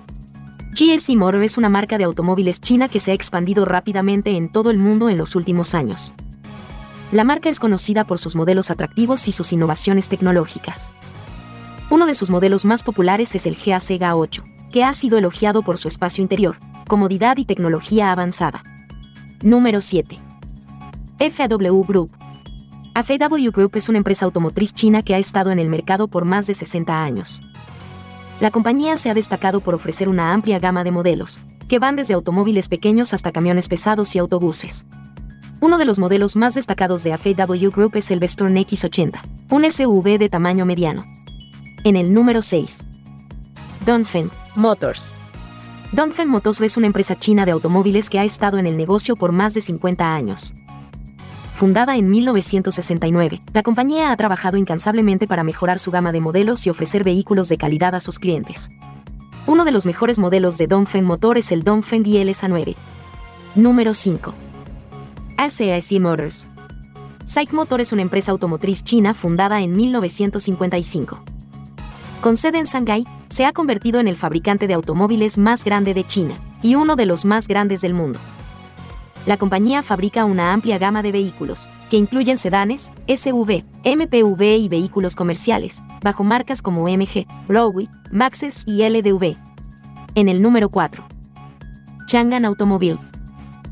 GSC Motor es una marca de automóviles china que se ha expandido rápidamente en todo el mundo en los últimos años. La marca es conocida por sus modelos atractivos y sus innovaciones tecnológicas. Uno de sus modelos más populares es el GAC GA8, que ha sido elogiado por su espacio interior, comodidad y tecnología avanzada. Número 7. FAW Group. FAW Group es una empresa automotriz china que ha estado en el mercado por más de 60 años. La compañía se ha destacado por ofrecer una amplia gama de modelos, que van desde automóviles pequeños hasta camiones pesados y autobuses. Uno de los modelos más destacados de FAW Group es el Vestorn X80, un SUV de tamaño mediano. En el número 6. Dongfeng Motors. Dongfeng Motors es una empresa china de automóviles que ha estado en el negocio por más de 50 años. Fundada en 1969, la compañía ha trabajado incansablemente para mejorar su gama de modelos y ofrecer vehículos de calidad a sus clientes. Uno de los mejores modelos de Dongfeng Motor es el Dongfeng ILSA 9. Número 5. SAIC Motors. SAIC Motor es una empresa automotriz china fundada en 1955. Con sede en Shanghái, se ha convertido en el fabricante de automóviles más grande de China y uno de los más grandes del mundo. La compañía fabrica una amplia gama de vehículos, que incluyen sedanes, SUV, MPV y vehículos comerciales, bajo marcas como MG, Rowe, Maxes y LDV. En el número 4. Chang'an Automobile.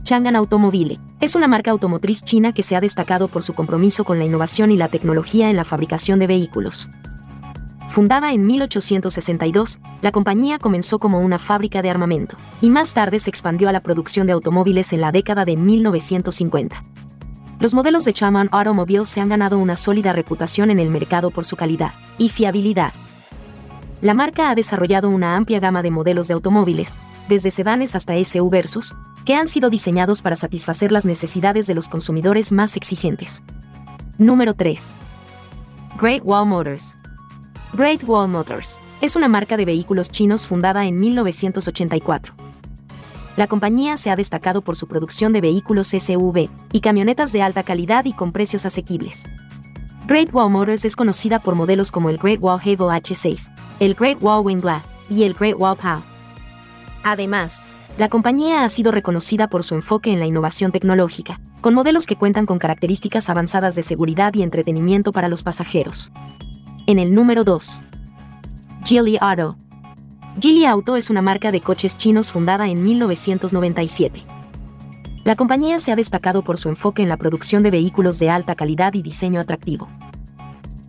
Chang'an Automobile es una marca automotriz china que se ha destacado por su compromiso con la innovación y la tecnología en la fabricación de vehículos. Fundada en 1862, la compañía comenzó como una fábrica de armamento, y más tarde se expandió a la producción de automóviles en la década de 1950. Los modelos de Chang'an Automobile se han ganado una sólida reputación en el mercado por su calidad y fiabilidad. La marca ha desarrollado una amplia gama de modelos de automóviles, desde sedanes hasta SUV versus, que han sido diseñados para satisfacer las necesidades de los consumidores más exigentes. Número 3. Great Wall Motors. Great Wall Motors es una marca de vehículos chinos fundada en 1984. La compañía se ha destacado por su producción de vehículos SUV y camionetas de alta calidad y con precios asequibles. Great Wall Motors es conocida por modelos como el Great Wall Havo H6, el Great Wall Wingla y el Great Wall POW. Además, la compañía ha sido reconocida por su enfoque en la innovación tecnológica, con modelos que cuentan con características avanzadas de seguridad y entretenimiento para los pasajeros. En el número 2. Geely Auto. Geely Auto es una marca de coches chinos fundada en 1997. La compañía se ha destacado por su enfoque en la producción de vehículos de alta calidad y diseño atractivo.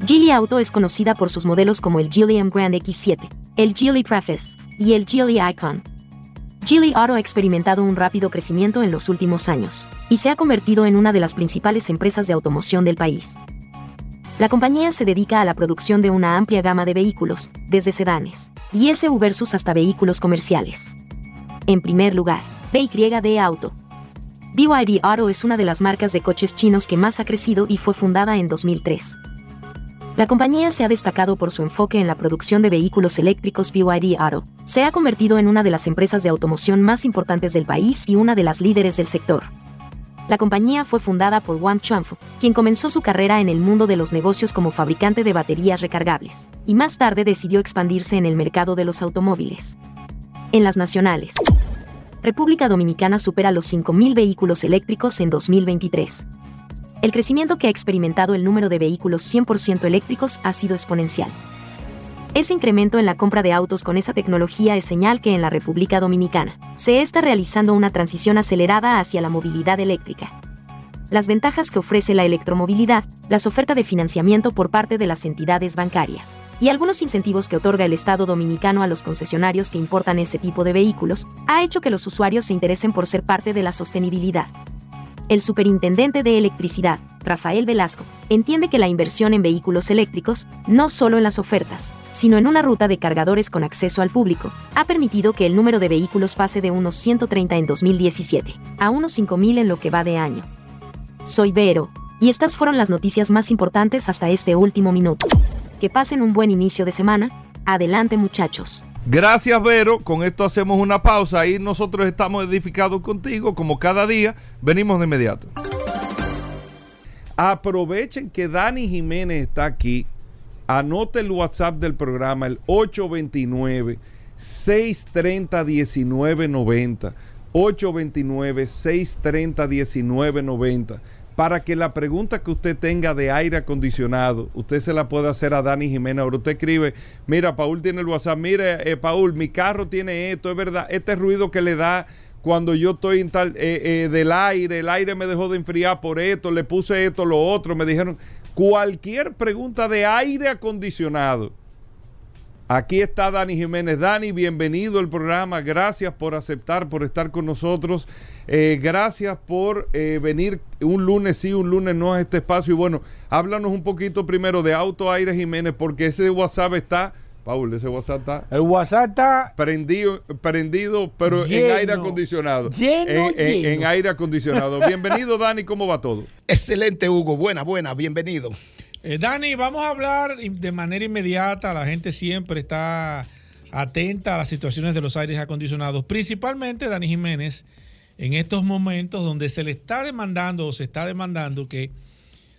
Geely Auto es conocida por sus modelos como el Geely M Grand X7, el Geely Preface y el Geely Icon. Geely Auto ha experimentado un rápido crecimiento en los últimos años y se ha convertido en una de las principales empresas de automoción del país. La compañía se dedica a la producción de una amplia gama de vehículos, desde sedanes y SUV versus hasta vehículos comerciales. En primer lugar, BYD Auto. BYD Auto es una de las marcas de coches chinos que más ha crecido y fue fundada en 2003. La compañía se ha destacado por su enfoque en la producción de vehículos eléctricos BYD Auto. Se ha convertido en una de las empresas de automoción más importantes del país y una de las líderes del sector. La compañía fue fundada por Wang Chuanfu, quien comenzó su carrera en el mundo de los negocios como fabricante de baterías recargables, y más tarde decidió expandirse en el mercado de los automóviles. En las nacionales, República Dominicana supera los 5.000 vehículos eléctricos en 2023. El crecimiento que ha experimentado el número de vehículos 100% eléctricos ha sido exponencial. Ese incremento en la compra de autos con esa tecnología es señal que en la República Dominicana se está realizando una transición acelerada hacia la movilidad eléctrica. Las ventajas que ofrece la electromovilidad, las ofertas de financiamiento por parte de las entidades bancarias y algunos incentivos que otorga el Estado dominicano a los concesionarios que importan ese tipo de vehículos, ha hecho que los usuarios se interesen por ser parte de la sostenibilidad. El superintendente de electricidad, Rafael Velasco, entiende que la inversión en vehículos eléctricos, no solo en las ofertas, sino en una ruta de cargadores con acceso al público, ha permitido que el número de vehículos pase de unos 130 en 2017 a unos 5.000 en lo que va de año. Soy Vero, y estas fueron las noticias más importantes hasta este último minuto. Que pasen un buen inicio de semana. Adelante muchachos. Gracias, Vero. Con esto hacemos una pausa y nosotros estamos edificados contigo, como cada día. Venimos de inmediato. Aprovechen que Dani Jiménez está aquí. Anote el WhatsApp del programa, el 829-630-1990. 829-630-1990. Para que la pregunta que usted tenga de aire acondicionado, usted se la pueda hacer a Dani Jiménez. Ahora usted escribe, mira, Paul tiene el WhatsApp, mire, eh, Paul, mi carro tiene esto, es verdad, este ruido que le da cuando yo estoy en tal, eh, eh, del aire, el aire me dejó de enfriar por esto, le puse esto, lo otro, me dijeron, cualquier pregunta de aire acondicionado. Aquí está Dani Jiménez. Dani, bienvenido al programa. Gracias por aceptar, por estar con nosotros. Eh, gracias por eh, venir un lunes sí, un lunes no a este espacio. Y bueno, háblanos un poquito primero de Auto Aire Jiménez, porque ese WhatsApp está Paul, ese WhatsApp está. El WhatsApp está. Prendido, prendido pero en aire acondicionado. Lleno, en, en, en, aire acondicionado. Bienvenido, Dani, ¿cómo va todo? Excelente, Hugo. Buena, buena, bienvenido. Eh, Dani, vamos a hablar de manera inmediata. La gente siempre está atenta a las situaciones de los aires acondicionados. Principalmente, Dani Jiménez, en estos momentos donde se le está demandando o se está demandando que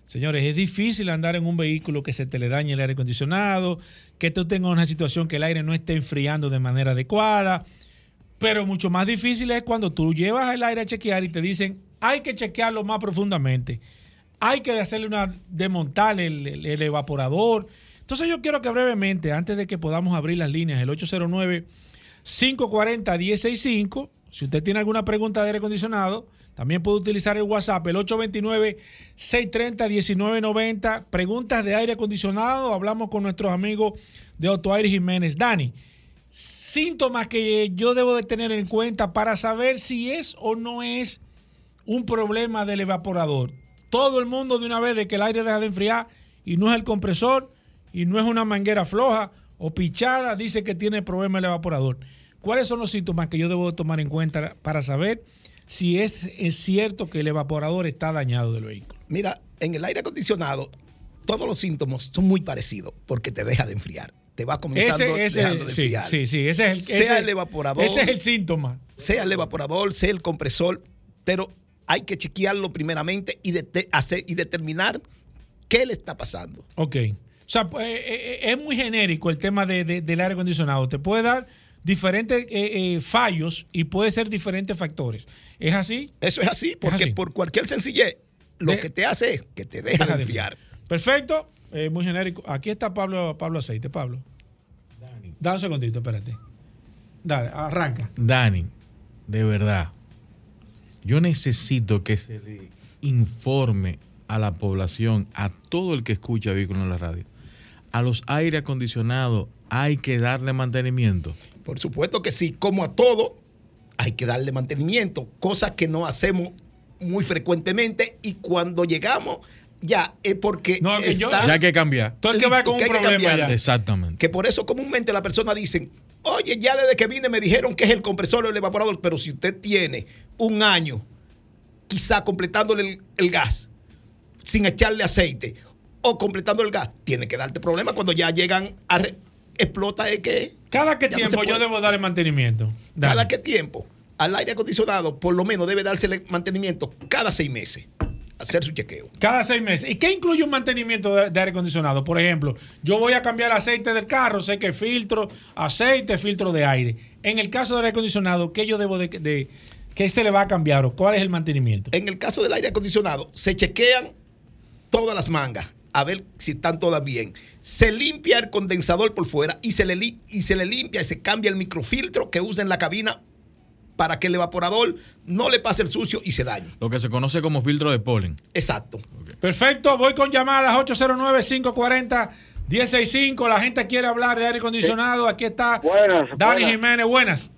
Señores, es difícil andar en un vehículo que se te le dañe el aire acondicionado, que tú tengas una situación que el aire no esté enfriando de manera adecuada. Pero mucho más difícil es cuando tú llevas el aire a chequear y te dicen, hay que chequearlo más profundamente. Hay que hacerle una, desmontar el, evaporador. Entonces yo quiero que brevemente, antes de que podamos abrir las líneas, el 809-540-165, si usted tiene alguna pregunta de aire acondicionado, también puede utilizar el WhatsApp, el 829-630-1990. Preguntas de aire acondicionado. Hablamos con nuestros amigos de Autoaire Jiménez. Dani, síntomas que yo debo de tener en cuenta para saber si es o no es un problema del evaporador. Todo el mundo de una vez de que el aire deja de enfriar y no es el compresor y no es una manguera floja o pichada, dice que tiene problema el evaporador. ¿Cuáles son los síntomas que yo debo de tomar en cuenta para saber si es, es, cierto que el evaporador está dañado del vehículo. Mira, en el aire acondicionado, todos los síntomas son muy parecidos porque te deja de enfriar. Te va comenzando ese, ese, dejando de sí, enfriar. Sí, sí, ese es el, sea ese, el evaporador. Ese es el síntoma. Sea el evaporador, sea el compresor, pero hay que chequearlo primeramente y, de, hacer, y determinar qué le está pasando. Ok. O sea, eh, es muy genérico el tema de, de, del aire acondicionado. Te puede dar diferentes eh, eh, fallos y puede ser diferentes factores. ¿Es así? Eso es así, porque así. por cualquier sencillez, lo De- que te hace es que te deja, Deja de enfriar. Perfecto. Eh, muy genérico. Aquí está Pablo, Pablo Aceite. Pablo. Da un segundito, espérate. Dale, arranca. Dani, de verdad, yo necesito que se le informe a la población, a todo el que escucha vehículos en la radio, a los aire acondicionados hay que darle mantenimiento. Por supuesto que sí, como a todo, hay que darle mantenimiento, cosa que no hacemos muy frecuentemente y cuando llegamos ya es porque No, que yo- está Ya hay que cambiar. Todo el que va con un que hay que problema cambiar. ya. Exactamente. que por eso comúnmente la persona dicen, oye, ya desde que vine me dijeron que es el compresor o el evaporador, pero si usted tiene un año quizá completándole el, el gas sin echarle aceite o completando el gas, tiene que darte problema cuando ya llegan a... re- explota es que... ¿Cada no tiempo yo debo darle mantenimiento? Dale. ¿Cada qué tiempo? Al aire acondicionado por lo menos debe dársele mantenimiento cada seis meses, hacer su chequeo. Cada seis meses. ¿Y qué incluye un mantenimiento de, de aire acondicionado? Por ejemplo, yo voy a cambiar el aceite del carro, sé que filtro, aceite, filtro de aire. En el caso del aire acondicionado, ¿qué yo debo de, de qué se le va a cambiar o cuál es el mantenimiento? En el caso del aire acondicionado, se chequean todas las mangas a ver si están todas bien. Se limpia el condensador por fuera y se le, li- y se le limpia y se cambia el microfiltro que usa en la cabina para que el evaporador no le pase el sucio y se dañe. Lo que se conoce como filtro de polen. Exacto. Perfecto, voy con llamadas 809-540-165. La gente quiere hablar de aire acondicionado. Aquí está Buenas, Dani buenas. Jiménez. Buenas.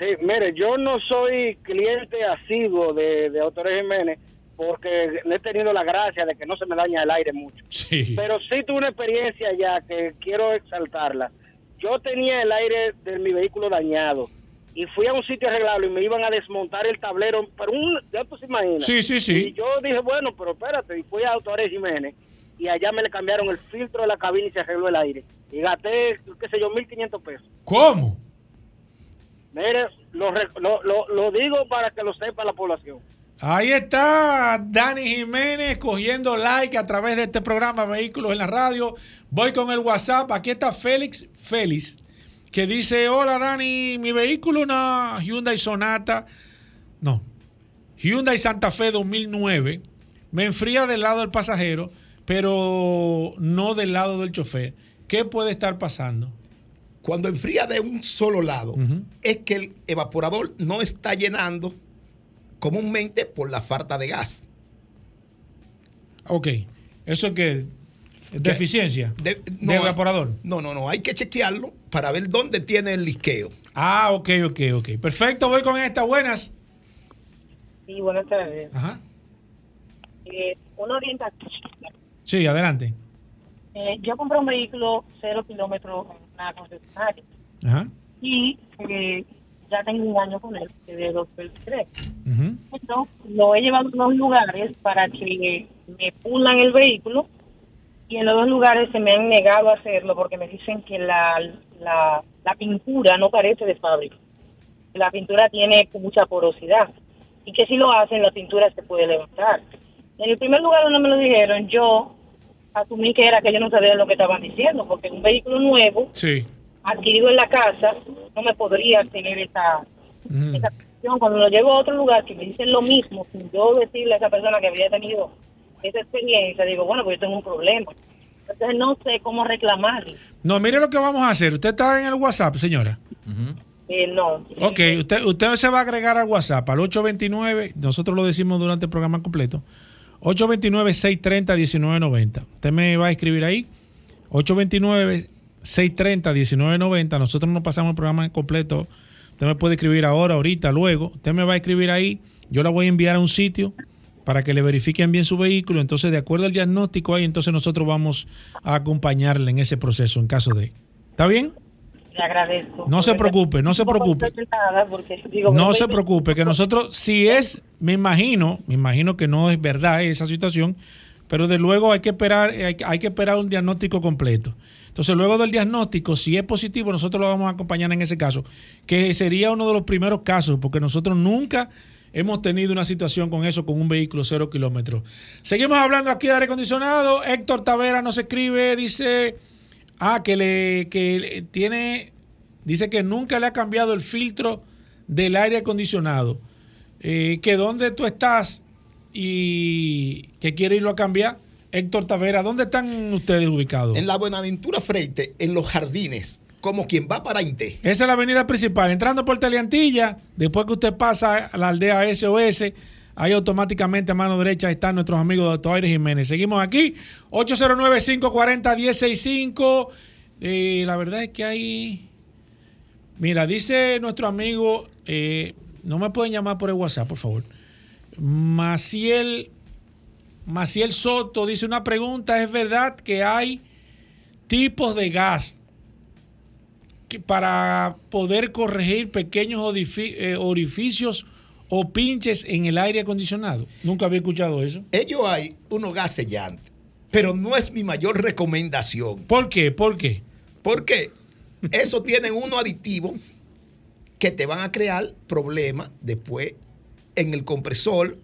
Sí, mire, yo no soy cliente asiduo de, de Autores Jiménez porque no he tenido la gracia de que no se me daña el aire mucho. Sí. Pero sí tuve una experiencia ya que quiero exaltarla. Yo tenía el aire de mi vehículo dañado y fui a un sitio a arreglarlo y me iban a desmontar el tablero, pero un, ya tú se imaginas. Sí, sí, sí. Y yo dije, bueno, pero espérate, y fui a Autores Jiménez y allá me le cambiaron el filtro de la cabina y se arregló el aire. Y gasté, qué sé yo, 1.500 pesos. ¿Cómo? Mire, lo, lo, lo, lo digo para que lo sepa la población. Ahí está Dani Jiménez cogiendo like a través de este programa Vehículos en la Radio. Voy con el WhatsApp. Aquí está Félix Félix, que dice, hola Dani, mi vehículo una Hyundai Sonata, no, Hyundai Santa Fe 2009, me enfría del lado del pasajero, pero no del lado del chofer. ¿Qué puede estar pasando? Cuando enfría de un solo lado, es que el evaporador no está llenando comúnmente por la falta de gas. Ok. ¿Eso es que ¿Deficiencia? De, ¿De evaporador? No, no, no. Hay que chequearlo para ver dónde tiene el lisqueo. Ah, ok, ok, ok. Perfecto, voy con esta. Buenas. Sí, buenas tardes. Ajá. Eh, una orientación. Sí, adelante. Eh, yo compré un vehículo cero kilómetros concesionaria Ajá. y eh, ya tengo un año con él, desde 2003. Ujú. Entonces, lo he llevado a dos lugares para que me pulan el vehículo y en los dos lugares se me han negado a hacerlo porque me dicen que la, la, la pintura no parece de fábrica. La pintura tiene mucha porosidad y que si lo hacen la pintura se puede levantar. En el primer lugar donde me lo dijeron, yo asumí que era que yo no sabía lo que estaban diciendo porque un vehículo nuevo Sí. adquirido en la casa no me podría tener esa, cuestión. Cuando lo llevo a otro lugar que me dicen lo mismo, sin yo decirle a esa persona que había tenido esa experiencia, digo, bueno, pues yo tengo un problema. Entonces no sé cómo reclamarle. No, mire lo que vamos a hacer. Usted está en el WhatsApp, señora. Eh, no. Ok, usted, usted se va a agregar al WhatsApp al 829, nosotros lo decimos durante el programa completo, 829-630-1990. Usted me va a escribir ahí, 829-630-1990. Nosotros nos pasamos el programa completo. Usted me puede escribir ahora, ahorita, luego. Usted me va a escribir ahí. Yo la voy a enviar a un sitio para que le verifiquen bien su vehículo. Entonces, de acuerdo al diagnóstico ahí, entonces nosotros vamos a acompañarle en ese proceso en caso de... ¿Está bien? Le agradezco. No se preocupe, no se preocupe. porque digo, No se preocupe, que nosotros, si es, me imagino, me imagino que no es verdad esa situación, pero de luego hay que esperar, hay, que- hay que esperar un diagnóstico completo. Entonces, luego del diagnóstico, si es positivo, nosotros lo vamos a acompañar en ese caso, que sería uno de los primeros casos, porque nosotros nunca hemos tenido una situación con eso, con un vehículo cero kilómetros. Seguimos hablando aquí de aire acondicionado. Héctor Tavera nos escribe, dice, ah, que le, que tiene, dice que nunca le ha cambiado el filtro del aire acondicionado. Eh, que dónde tú estás y que quiere irlo a cambiar. Héctor Tavera, ¿dónde están ustedes ubicados? En la Buenaventura Freite, en los jardines, como quien va para Inte. Esa es la avenida principal. Entrando por Teleantilla, después que usted pasa a la aldea SOS, ahí automáticamente a mano derecha están nuestros amigos de Autoaire Jiménez. Seguimos aquí, 809-540-165. Eh, la verdad es que hay... Mira, dice nuestro amigo, eh, no me pueden llamar por el WhatsApp, por favor. Maciel, Maciel Soto dice una pregunta, ¿es verdad que hay tipos de gas que para poder corregir pequeños eh, orificios o pinches en el aire acondicionado. Nunca había escuchado eso. Ellos hay unos gas sellantes, pero no es mi mayor recomendación. ¿Por qué? ¿Por qué? Porque eso tienen unos aditivos que te van a crear problemas después en el compresor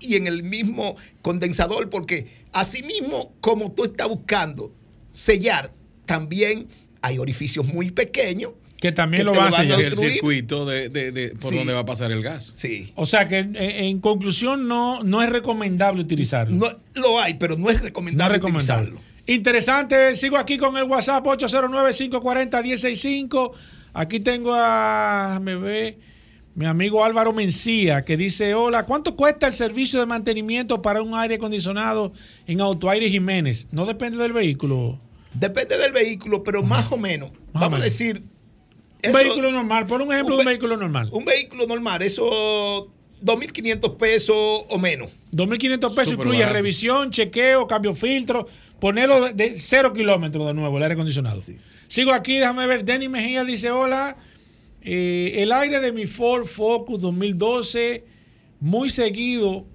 y en el mismo condensador, porque así mismo como tú estás buscando sellar, también hay orificios muy pequeños Que también lo te va a sellar. el circuito de, de- de- por Sí. donde va a pasar el gas. Sí. O sea que en, en conclusión no, no es recomendable utilizarlo. No, lo hay, pero no es No es recomendable recomendable. utilizarlo. Interesante, sigo aquí con el WhatsApp 809-540-165. Aquí tengo a, me ve, mi amigo Álvaro Mencía que dice, hola, ¿cuánto cuesta el servicio de mantenimiento para un aire acondicionado en Autoaire Jiménez? No depende del vehículo. Depende del vehículo, pero más o menos. Más vamos a decir. Un eso- vehículo normal, por un ejemplo un de un ve- vehículo normal. Un vehículo normal, eso 2.500 pesos o menos. 2.500 pesos incluye barato. revisión, chequeo, cambio filtro, ponerlo de, de cero kilómetros de nuevo, el aire acondicionado. Sigo aquí, déjame ver. Denny Mejía dice: Hola, eh, el aire de mi Ford Focus 2012, muy seguido,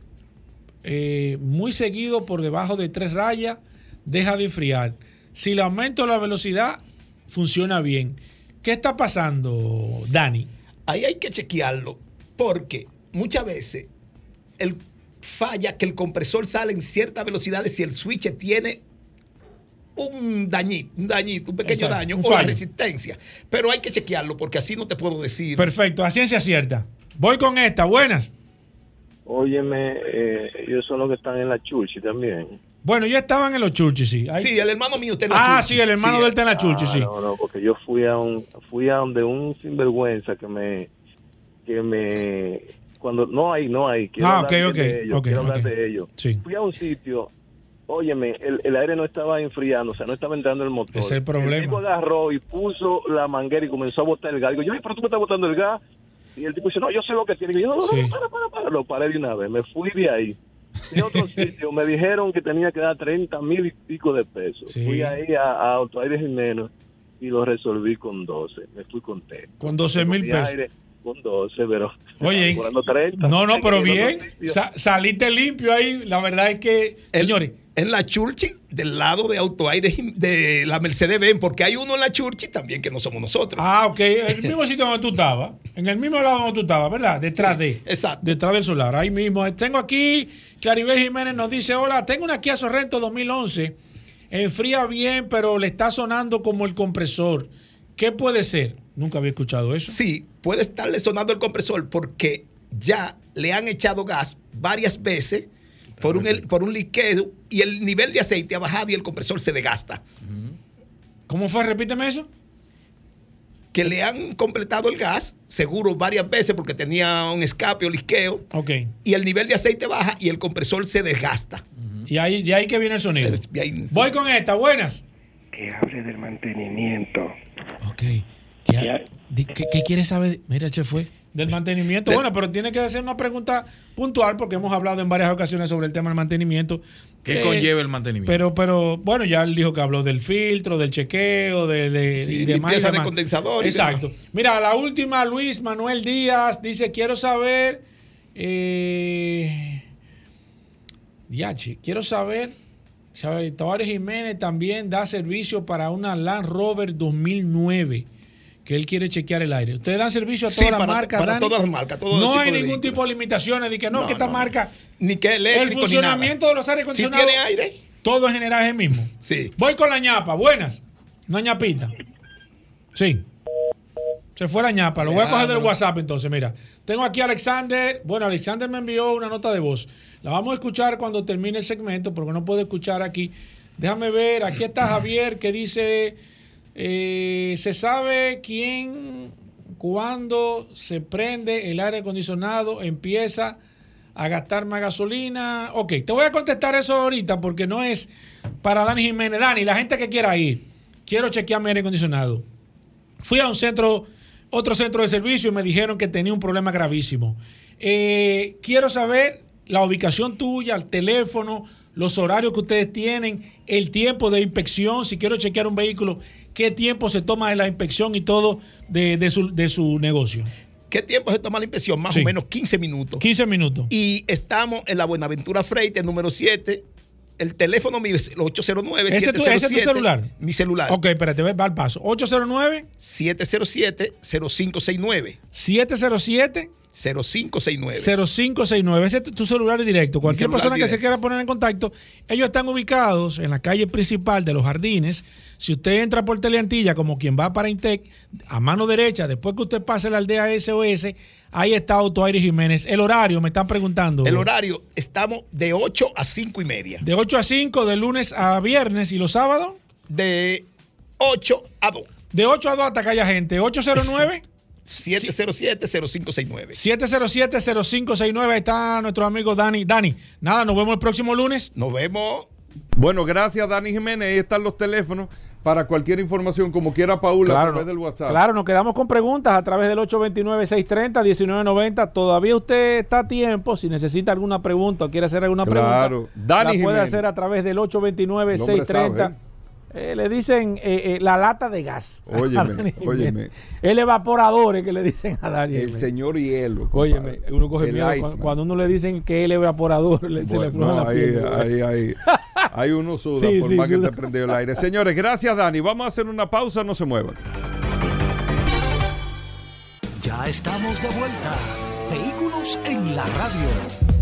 eh, muy seguido por debajo de tres rayas, deja de enfriar. Si le aumento la velocidad, funciona bien. ¿Qué está pasando, Dani? Ahí hay que chequearlo, porque muchas veces el falla que el compresor sale en ciertas velocidades si el switch tiene un dañito, un dañito, un pequeño Exacto, daño un o la resistencia. Pero hay que chequearlo porque así no te puedo decir. Perfecto, a ciencia cierta. Voy con esta, buenas. Óyeme, eh, ellos son los que están en la Churchi también. Bueno, ya estaban en los churches, sí. Ahí- Sí, el hermano mío está en la Ah, Churchi. sí, el hermano Sí, de él está en la churchi, Ah, sí. No, no, porque yo fui a un, fui a donde un sinvergüenza que me, que me, cuando, no hay, no hay. Quiero Ah, hablar ok, ok, de ellos, ok, quiero hablar ok. de ellos. Sí. Fui a un sitio, óyeme, el, el aire no estaba enfriando, o sea, no estaba entrando el motor. Es el problema. El tipo agarró y puso la manguera y comenzó a botar el gas. Digo, yo, "Ay, pero tú me estás botando el gas. Y el tipo dice, no, yo sé lo que tiene. Y yo, no, no, Sí. no, para, para, para. Lo paré de una vez, me fui de ahí. A otro sitio, me dijeron que tenía que dar 30 mil y pico de pesos. Sí. Fui ahí a, a Autoaire Jiménez y lo resolví con 12. Me fui contento. Con 12 mil Mi pesos. aire Con 12, pero... Oye, cobrando 30. No, no, pero bien. Sa- saliste limpio ahí. La verdad es que, señores. En la Churchi, del lado de Autoaire de la Mercedes Benz, porque hay uno en la Churchi también que no somos nosotros. Ah, ok. En el mismo sitio donde tú estabas. En el mismo lado donde tú estabas, ¿verdad? Detrás de. Exacto. Detrás del solar. Ahí mismo. Tengo aquí. Claribel Jiménez nos dice: Hola, tengo una Kia Sorrento 2011. Enfría bien, pero le está sonando como el compresor. ¿Qué puede ser? Nunca había escuchado eso. Sí, puede estarle sonando el compresor porque ya le han echado gas varias veces por un, el- por un liqueo y el nivel de aceite ha bajado y el compresor se desgasta. ¿Cómo fue? Repíteme eso. Que le han completado el gas, seguro varias veces porque tenía un escape o liqueo. Ok. Y el nivel de aceite baja y el compresor se desgasta. Y ahí, de ahí que viene el sonido. Voy con esta, buenas. que hable del mantenimiento. Ok. ¿Qué, qué, qué quieres saber? Mira, el chef fue. Del mantenimiento. Bueno, pero tiene que hacer una pregunta puntual porque hemos hablado en varias ocasiones sobre el tema del mantenimiento. ¿Qué Eh, conlleva el mantenimiento? Pero, pero, bueno, ya él dijo que habló del filtro, del chequeo, de, de, Sí, y demás. y limpieza de demás. condensador y Exacto. Mira, la última, Luis Manuel Díaz dice: Quiero saber. Eh, Diache, quiero saber. saber, Tavares Jiménez también da servicio para una Land Rover 2009 que él quiere chequear el aire. Ustedes dan servicio a Sí, todas las marcas. para todas las marcas, todo no hay ningún tipo de limitaciones de que no, No, que esta no, marca. Ni que El ni funcionamiento nada. de los aires Si acondicionados. tiene aire. Todo en general es el mismo. Sí. Voy con la ñapa. Buenas. Una ñapita. Sí. Se fue la ñapa. Lo voy a coger del WhatsApp entonces. Mira, tengo aquí a Alexander. Bueno, Alexander me envió una nota de voz. La vamos a escuchar cuando termine el segmento porque no puedo escuchar aquí. Déjame ver. Aquí está Javier que dice: eh, ¿Se sabe quién, cuando se prende el aire acondicionado, empieza a gastar más gasolina? Ok, te voy a contestar eso ahorita porque no es para Dani Jiménez. Dani, la gente que quiera ir, quiero chequear mi aire acondicionado. Fui a un centro, otro centro de servicio y me dijeron que tenía un problema gravísimo. Eh, quiero saber la ubicación tuya, el teléfono, los horarios que ustedes tienen, el tiempo de inspección, si quiero chequear un vehículo, qué tiempo se toma en la inspección y todo de, de su, de su negocio. ¿Qué tiempo se toma la inspección? Más Sí. o menos 15 minutos. 15 minutos. Y estamos en la Buenaventura Freite, número 7. El teléfono mío es el 809 ¿Ese es tu- ese es tu 707 celular? Mi celular. Ok, espérate, va al paso. 809 707 0569 707 0569 0569. Ese es tu celular directo. Cualquier celular persona que se directo. quiera poner en contacto, ellos están ubicados en la calle principal de los jardines. Si usted entra por Teleantilla como quien va para Intec, a mano derecha, después que usted pase la aldea SOS, ahí está Autoaire Jiménez. El horario, me están preguntando. El horario, estamos de 8 a 5 y media. De 8 a 5, de lunes a viernes. ¿Y los sábados? De 8 a 2. De 8 a 2 hasta que haya gente. 809 707-0569. 707-0569. Ahí está nuestro amigo Dani. Dani, nada, nos vemos el próximo lunes. Nos vemos. Bueno, gracias Dani Jiménez. Ahí están los teléfonos para cualquier información, como quiera Paula, a través del WhatsApp. Claro, nos quedamos con preguntas a través del 829-630-1990. Todavía usted está a tiempo. Si necesita alguna pregunta o quiere hacer alguna Claro. pregunta, Dani la puede Jiménez. hacer a través del El hombre 829-630. Eh, le dicen eh, eh, la lata de gas. Óyeme, óyeme. El evaporador es que le dicen a Dani. El señor hielo. Óyeme, uno coge El miedo cu- Iceman. cuando, uno le dicen que el evaporador le, se le no, la ahí, piel. ahí, ahí, ahí uno suda Sí, por sí, más que te prendió el aire. Señores, gracias Dani. Vamos a hacer una pausa, no se muevan. Ya estamos de vuelta. Vehículos en la radio.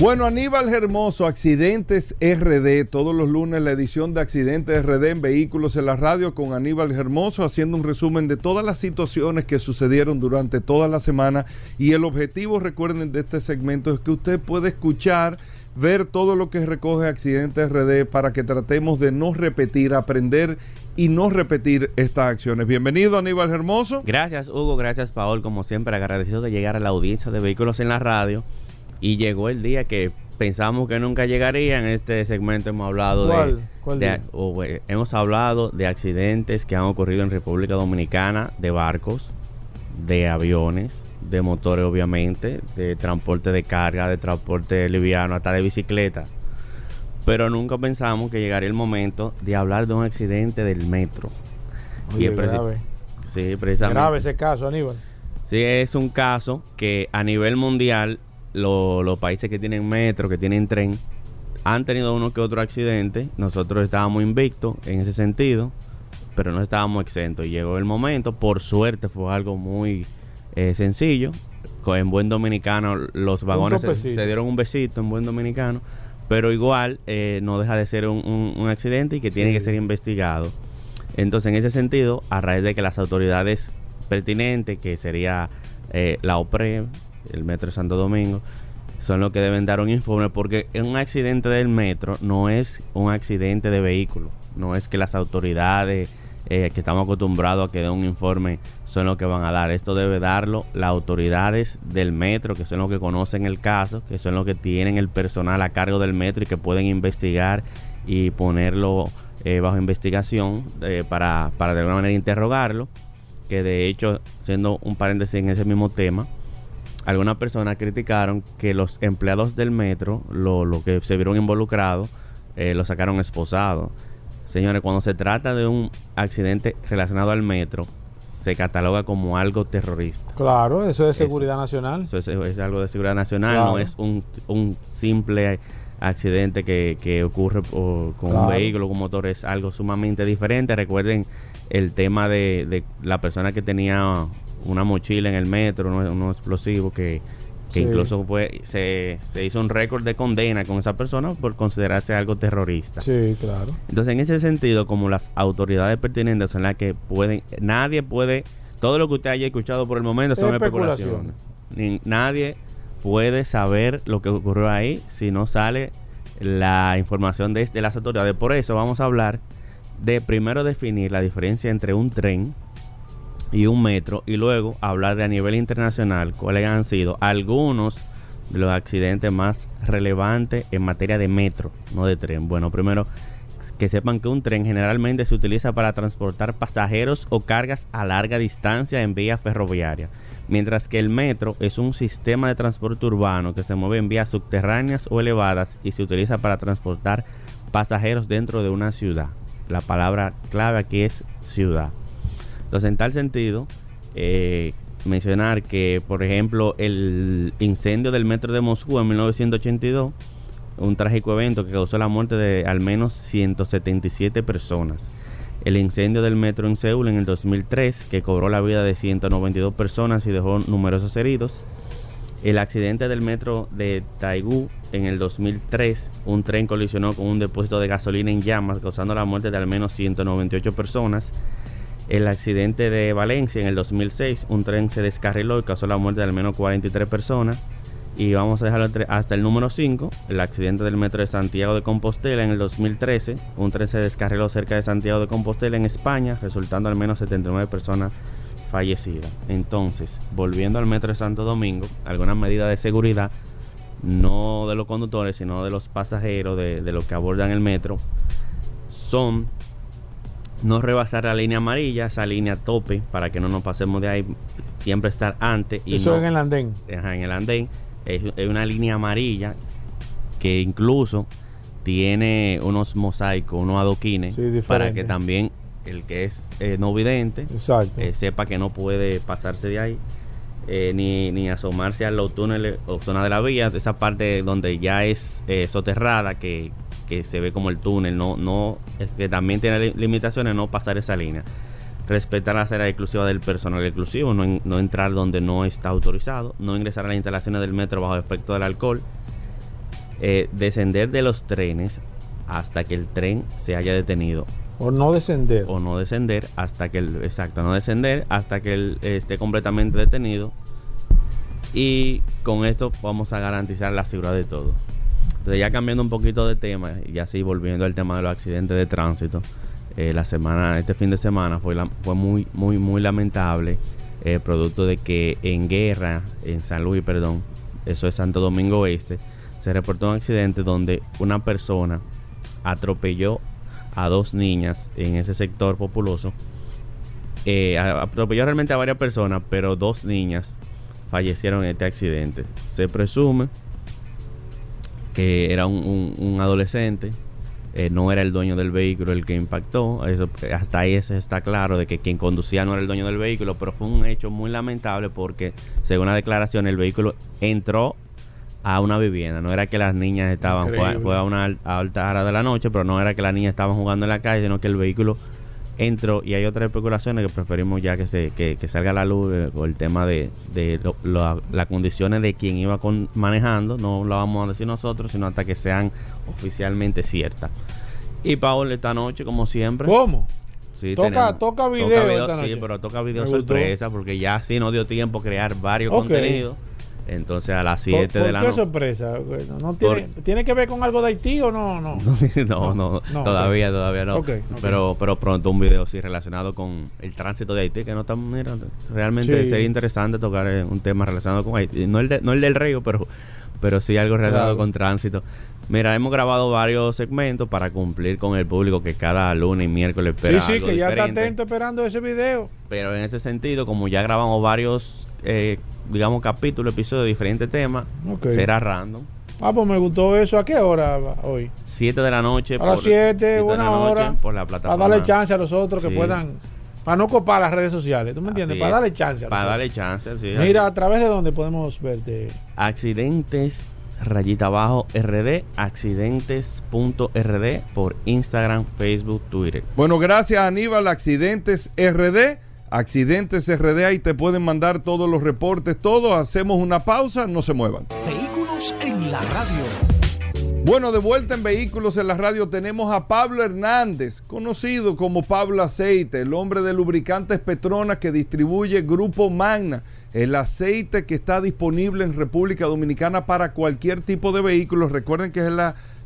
Bueno, Aníbal Hermoso, Accidentes RD, todos los lunes la edición de Accidentes RD en Vehículos en la Radio con Aníbal Hermoso, haciendo un resumen de todas las situaciones que sucedieron durante toda la semana. Y el objetivo, recuerden, de este segmento es que usted puede escuchar, ver todo lo que recoge Accidentes RD para que tratemos de no repetir, aprender y no repetir estas acciones. Bienvenido, Aníbal Hermoso. Gracias, Hugo. Gracias, Paul. Como siempre, agradecido de llegar a la audiencia de Vehículos en la Radio. Y llegó el día que pensamos que nunca llegaría. En este segmento hemos hablado ¿Cuál? de, ¿Cuál de- día? o, eh, hemos hablado de accidentes que han ocurrido en República Dominicana, de barcos, de aviones, de motores obviamente, de transporte de carga, de transporte liviano, hasta de bicicleta. Pero nunca pensamos que llegaría el momento de hablar de un accidente del metro. Oye, es preci- grave. Sí, precisamente. Grave ese caso, Aníbal. Sí, es un caso que a nivel mundial lo- los países que tienen metro, que tienen tren, han tenido uno que otro accidente. Nosotros estábamos invictos en ese sentido, pero no estábamos exentos. Y llegó el momento, por suerte fue algo muy eh, sencillo. En buen dominicano los vagones se, dieron un besito en buen dominicano, pero igual eh, no deja de ser un, un- un accidente y que tiene Sí. que ser investigado. Entonces, en ese sentido, a raíz de que las autoridades pertinentes, que sería eh, la OPRE, el Metro de Santo Domingo, son los que deben dar un informe, porque un accidente del metro no es un accidente de vehículo, no es que las autoridades eh, que estamos acostumbrados a que den un informe son los que van a dar. Esto debe darlo las autoridades del metro, que son los que conocen el caso, que son los que tienen el personal a cargo del metro y que pueden investigar y ponerlo eh, bajo investigación eh, para, para de alguna manera interrogarlo. Que de hecho, siendo un paréntesis en ese mismo tema, algunas personas criticaron que los empleados del metro, lo, lo que se vieron involucrados, eh, lo sacaron esposado. Señores, cuando se trata de un accidente relacionado al metro, se cataloga como algo terrorista. Claro, eso es Eso. seguridad nacional. Eso es, es algo de seguridad nacional, Claro. no es un, un simple accidente que, que ocurre por- con Claro. un vehículo, con un motor, es algo sumamente diferente. Recuerden el tema de, de la persona que tenía una mochila en el metro, unos unos explosivos que, que Sí. incluso fue se, se hizo un récord de condena con esa persona por considerarse algo terrorista. Sí, claro. Entonces, en ese sentido, como las autoridades pertinentes son las que pueden, nadie puede, todo lo que usted haya escuchado por el momento son Especulaciones. especulaciones. Ni- nadie puede saber lo que ocurrió ahí si no sale la información de, de las autoridades. Por eso vamos a hablar de primero definir la diferencia entre un tren y un metro y luego hablar de a nivel internacional cuáles han sido algunos de los accidentes más relevantes en materia de metro, no de tren. Bueno, primero que sepan que un tren generalmente se utiliza para transportar pasajeros o cargas a larga distancia en vía ferroviaria, mientras que el metro es un sistema de transporte urbano que se mueve en vías subterráneas o elevadas y se utiliza para transportar pasajeros dentro de una ciudad. La palabra clave aquí es ciudad. Entonces, en tal sentido, eh, mencionar que, por ejemplo, el incendio del metro de Moscú en 1982, un trágico evento que causó la muerte de al menos 177 personas. El incendio del metro en Seúl en el 2003, que cobró la vida de 192 personas y dejó numerosos heridos. El accidente del metro de Taigú en el 2003, un tren colisionó con un depósito de gasolina en llamas, causando la muerte de al menos 198 personas. El accidente de Valencia en el 2006, un tren se descarriló y causó la muerte de al menos 43 personas. Y vamos a dejarlo hasta el número 5, el accidente del metro de Santiago de Compostela en el 2013. Un tren se descarriló cerca de Santiago de Compostela en España, resultando al menos 79 personas fallecidas. Entonces, volviendo al metro de Santo Domingo, algunas medidas de seguridad, no de los conductores, sino de los pasajeros, de, de los que abordan el metro, son no rebasar la línea amarilla, esa línea tope, para que no nos pasemos de ahí, siempre estar antes. Y Eso no- en el andén. Ajá, en el andén. Es, es una línea amarilla que incluso tiene unos mosaicos, unos adoquines, Sí, para que también el que es eh, no vidente eh, sepa que no puede pasarse de ahí. eh, ni, ni asomarse a los túneles o zona de la vía, esa parte donde ya es soterrada, que, que se ve como el túnel, no, no, que también tiene li- limitaciones, no pasar esa línea. Respetar las áreas exclusivas del personal exclusivo, no, no entrar donde no está autorizado, no ingresar a las instalaciones del metro bajo efecto del alcohol, eh, descender de los trenes hasta que el tren se haya detenido. O no descender. O no descender hasta que el, exacto, no descender hasta que él esté completamente detenido. Y con esto vamos a garantizar la seguridad de todo. Entonces ya cambiando un poquito de tema y así volviendo al tema de los accidentes de tránsito, eh, la semana, este fin de semana fue, fue muy, muy, muy lamentable, eh, producto de que en guerra, en San Luis, perdón, eso es Santo Domingo Oeste, se reportó un accidente donde una persona atropelló a dos niñas en ese sector populoso. Eh, atropelló realmente a varias personas, pero dos niñas fallecieron en este accidente. Se presume que era un, un- un adolescente, eh, no era el dueño del vehículo el que impactó. Eso, hasta ahí eso está claro de que quien conducía no era el dueño del vehículo, pero fue un hecho muy lamentable porque, según la declaración, el vehículo entró a una vivienda. No era que las niñas estaban, fue, a una alta hora de la noche, pero no era que las niñas estaban jugando en la calle, sino que el vehículo entró y hay otras especulaciones que preferimos ya que se que, que salga a la luz eh, por el tema de, de lo- lo- las condiciones de quien iba con, manejando no lo vamos a decir nosotros sino hasta que sean oficialmente ciertas y Paul esta noche como siempre ¿Cómo? Sí, Toca- tenemos- toca video esta sí noche. pero toca video Me gustó. sorpresa porque ya así no dio tiempo crear varios Ok. contenidos entonces a las ¿Por, 7 por de la qué noche sorpresa? Bueno, ¿no tiene, ¿Tiene que ver con algo de Haití o no? No, no, no, no, todavía, todavía no. Pero, pero pronto un video sí relacionado con el tránsito de Haití, que no está, mira, realmente Sí. sería interesante tocar eh, un tema relacionado con Haití. No el, de- no el del río, pero, pero sí algo relacionado Claro. con tránsito. Mira, hemos grabado varios segmentos para cumplir con el público que cada lunes y miércoles Sí, espera sí, algo que ya está atento esperando ese video. Pero en ese sentido, como ya grabamos varios, eh, digamos, capítulos, episodios de diferentes temas, será random. Ah, pues me gustó eso. ¿A qué hora hoy? 7 de la noche. A las por- 7, siete buena hora. Por la Para plataforma. darle chance a los otros que Sí. puedan. Para no copar las redes sociales. ¿Tú me entiendes? Así Para darle chance a Para darle chance, sí. Mira, ¿a través de dónde podemos verte? Accidentes, rayita abajo, RD, accidentes.rd por Instagram, Facebook, Twitter. Bueno, gracias Aníbal, Accidentes RD. Accidentes RD, ahí te pueden mandar todos los reportes, todo. Hacemos una pausa, no se muevan. Vehículos en la radio. Bueno, de vuelta en Vehículos en la Radio tenemos a Pablo Hernández, conocido como Pablo Aceite, el hombre de lubricantes Petronas que distribuye Grupo Magna, el aceite que está disponible en República Dominicana para cualquier tipo de vehículos. Recuerden que es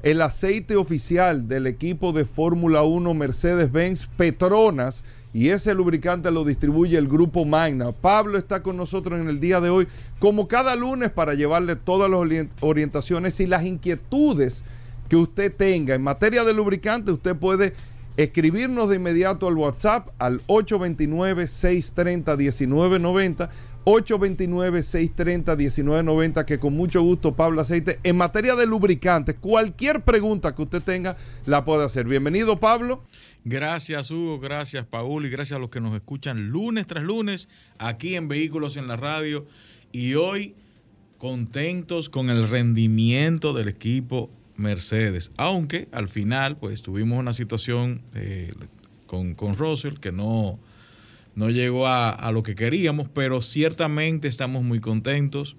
el aceite oficial del equipo de Fórmula 1 Mercedes-Benz Petronas y ese lubricante lo distribuye el grupo Magna. Pablo está con nosotros en el día de hoy, como cada lunes, para llevarle todas las orient- orientaciones y las inquietudes que usted tenga. En materia de lubricante, usted puede escribirnos de inmediato al WhatsApp al 829-630-1990. 829-630-1990, que con mucho gusto Pablo Aceite, en materia de lubricantes, cualquier pregunta que usted tenga, la puede hacer. Bienvenido Pablo. Gracias Hugo, gracias Paul y gracias a los que nos escuchan lunes tras lunes aquí en Vehículos en la Radio. Y hoy contentos con el rendimiento del equipo Mercedes. Aunque al final pues tuvimos una situación eh, con, con Russell que no, no llegó a, a lo que queríamos, pero ciertamente estamos muy contentos.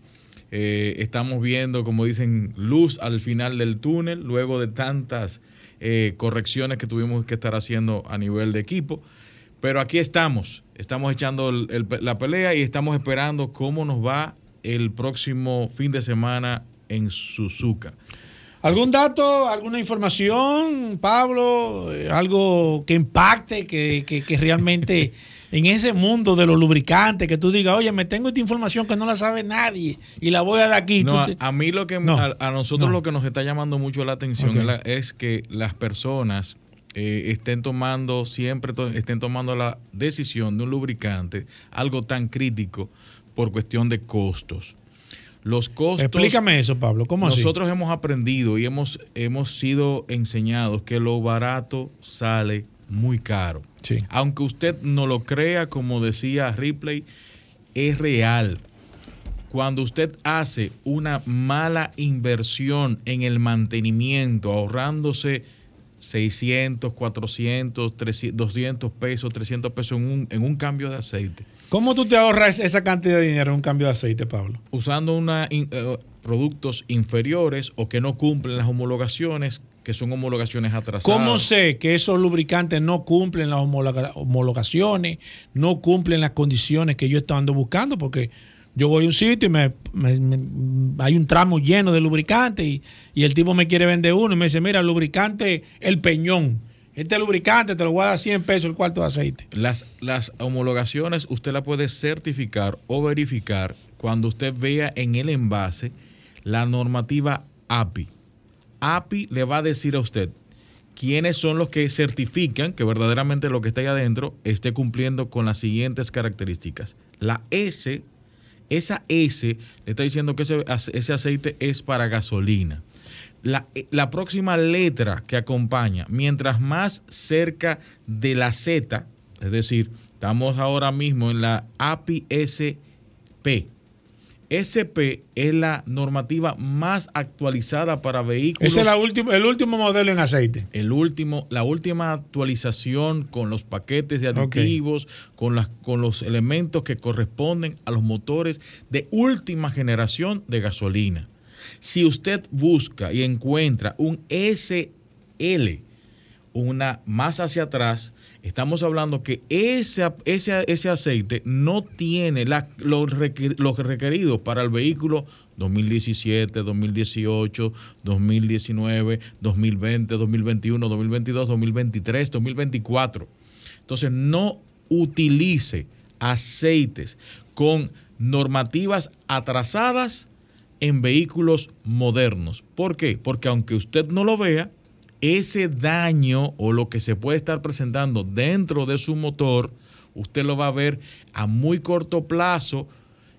Eh, estamos viendo, como dicen, luz al final del túnel, luego de tantas eh, correcciones que tuvimos que estar haciendo a nivel de equipo. Pero aquí estamos, estamos echando el- el- la pelea y estamos esperando cómo nos va el próximo fin de semana en Suzuka. ¿Algún dato, alguna información, Pablo? Eh, algo que impacte, que, que- que realmente en ese mundo de los lubricantes, que tú digas, oye, me tengo esta información que no la sabe nadie y la voy a dar aquí. No, a, te- a mí lo que No, a, a nosotros no. lo que nos está llamando mucho la atención es, la- es que las personas eh, estén tomando siempre to- estén tomando la decisión de un lubricante algo tan crítico por cuestión de costos. Los costos. Explícame eso, Pablo. ¿Cómo así? Nosotros hemos aprendido y hemos, hemos sido enseñados que lo barato sale muy caro. Aunque usted no lo crea, como decía Ripley, es real. Cuando usted hace una mala inversión en el mantenimiento, ahorrándose 600, 400, 300, 200 pesos, 300 pesos en un, en un cambio de aceite. ¿Cómo tú te ahorras esa cantidad de dinero en un cambio de aceite, Pablo? Usando una, in- eh, productos inferiores o que no cumplen las homologaciones, que son homologaciones atrasadas. ¿Cómo sé que esos lubricantes no cumplen las homologa- homologaciones, no cumplen las condiciones que yo estaba ando buscando? Porque yo voy a un sitio y me, me- me- hay un tramo lleno de lubricante y, y el tipo me quiere vender uno y me dice, mira, lubricante, el peñón. Este lubricante te lo voy a dar 100 pesos el cuarto de aceite. Las, las homologaciones usted la puede certificar o verificar cuando usted vea en el envase la normativa API. API le va a decir a usted quiénes son los que certifican que verdaderamente lo que está ahí adentro esté cumpliendo con las siguientes características. La S, esa S le está diciendo que ese, ese aceite es para gasolina. La, la próxima letra que acompaña, mientras más cerca de la Z, es decir, estamos ahora mismo en la API SP. SP es la normativa más actualizada para vehículos. Ese es la última- el último modelo en aceite. El último, la última actualización con los paquetes de aditivos, con, las, con los elementos que corresponden a los motores de última generación de gasolina. Si usted busca y encuentra un SL, una más hacia atrás, estamos hablando que ese, ese, ese aceite no tiene la- lo, requer- lo requerido para el vehículo 2017, 2018, 2019, 2020, 2021, 2022, 2023, 2024. Entonces, no utilice aceites con normativas atrasadas en vehículos modernos. ¿Por qué? Porque aunque usted no lo vea, ese daño o lo que se puede estar presentando dentro de su motor, usted lo va a ver a muy corto plazo,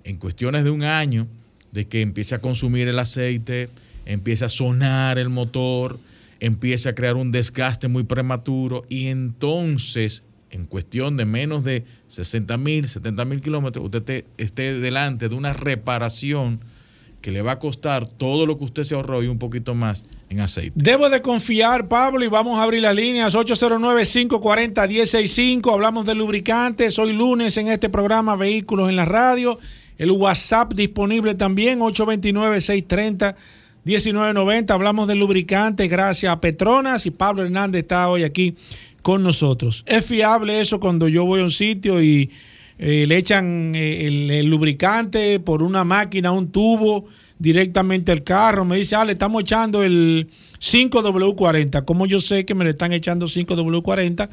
en cuestiones de un año, de que empiece a consumir el aceite, empiece a sonar el motor, empiece a crear un desgaste muy prematuro y entonces, en cuestión de menos de 60 mil, 70 mil kilómetros, usted te- esté delante de una reparación que le va a costar todo lo que usted se ahorró y un poquito más en aceite. Debo de confiar, Pablo, y vamos a abrir las líneas 809-540-165. Hablamos de lubricantes. Hoy lunes en este programa Vehículos en la Radio. El WhatsApp disponible también, 829-630-1990. Hablamos de lubricantes gracias a Petronas y Pablo Hernández está hoy aquí con nosotros. ¿Es fiable eso cuando yo voy a un sitio y eh, le echan eh, el, el lubricante por una máquina, un tubo directamente al carro? Me dice, ah, le estamos echando el 5W40. ¿Cómo yo sé que me le están echando 5W40?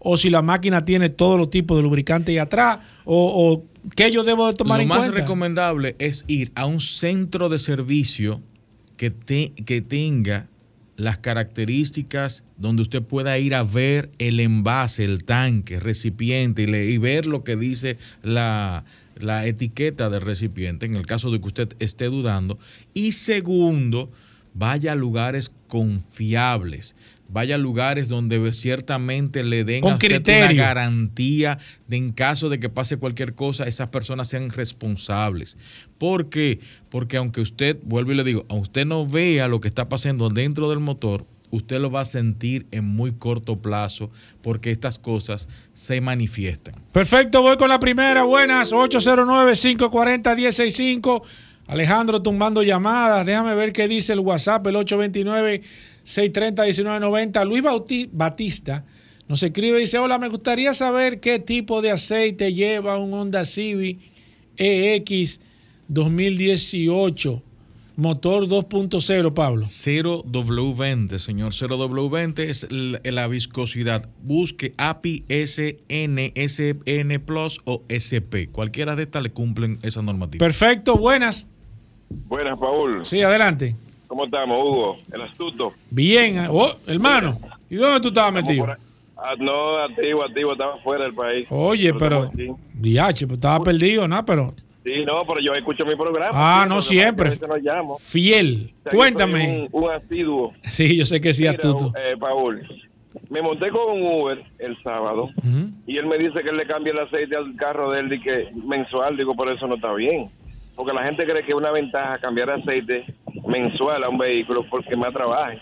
O si la máquina tiene todos los tipos de lubricante ahí atrás, o, o qué yo debo de tomar Lo en más cuenta. recomendable es ir a un centro de servicio que, te- que tenga las características donde usted pueda ir a ver el envase, el tanque, recipiente y, le- y ver lo que dice la, la etiqueta del recipiente en el caso de que usted esté dudando. Y segundo, vaya a lugares confiables. Vaya a lugares donde ciertamente le den Con a usted una garantía de en caso de que pase cualquier cosa, esas personas sean responsables. ¿Por qué? Porque aunque usted, vuelvo y le digo, aunque usted no vea lo que está pasando dentro del motor, usted lo va a sentir en muy corto plazo porque estas cosas se manifiestan. Perfecto, voy con la primera. Buenas, 809-540-165. Alejandro tumbando llamadas. Déjame ver qué dice el WhatsApp, el 829-630-1990. Luis Bauti- Batista nos escribe, dice, hola, me gustaría saber qué tipo de aceite lleva un Honda Civic EX 2018, motor 2.0, Pablo. 0W20, señor. 0W20 es la viscosidad. Busque API SN, SN Plus o SP. Cualquiera de estas le cumplen esa normativa. Perfecto, buenas. Buenas, Paul. Sí, adelante. ¿Cómo estamos, Hugo? El astuto. Bien, oh, hermano. ¿Y dónde tú estabas metido? Ah, no, activo, activo, estaba fuera del país. Oye, pero. Diache, pues estaba perdido, ¿no? Pero. Sí, no, pero yo escucho mi programa. Ah, sí, no siempre. es que a veces no llamo. Fiel. O sea, que Cuéntame. Un, un asiduo. Sí, yo sé que sí, Mira, astuto. eh, Paul, me monté con un Uber el sábado y él me dice que él le cambie el aceite al carro de él y que mensual. Digo, por eso no está bien. Porque la gente cree que es una ventaja cambiar aceite mensual a un vehículo porque más trabaje.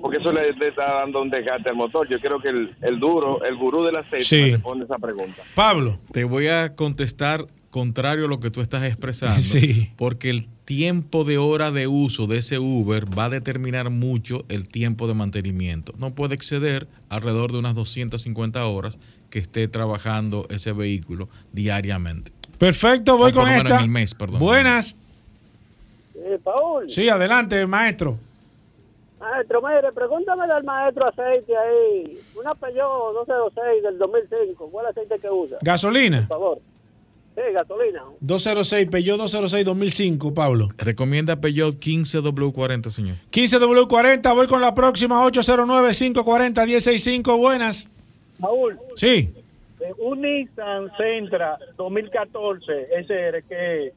porque eso le, le está dando un desgaste al motor. Yo creo que el, el duro, el gurú del aceite Sí. me responde esa pregunta. Pablo. Te voy a contestar contrario a lo que tú estás expresando. Sí. Porque el tiempo de hora de uso de ese Uber va a determinar mucho el tiempo de mantenimiento. No puede exceder alrededor de unas 250 horas que esté trabajando ese vehículo diariamente. Perfecto, voy O con esta. en el mes, perdón. Buenas. Eh, Paul, Sí, adelante, maestro. maestro, mire, pregúntame del maestro aceite ahí. Una Peugeot 206 del 2005. ¿Cuál aceite que usa? Gasolina. Por favor. Sí, gasolina. 206, Peugeot 206 2005, Pablo. Recomienda Peugeot 15W40, señor. 15W40, voy con la próxima 809-540-165. Buenas. Paul, Sí. eh, un Nissan Sentra 2014 SR, ¿qué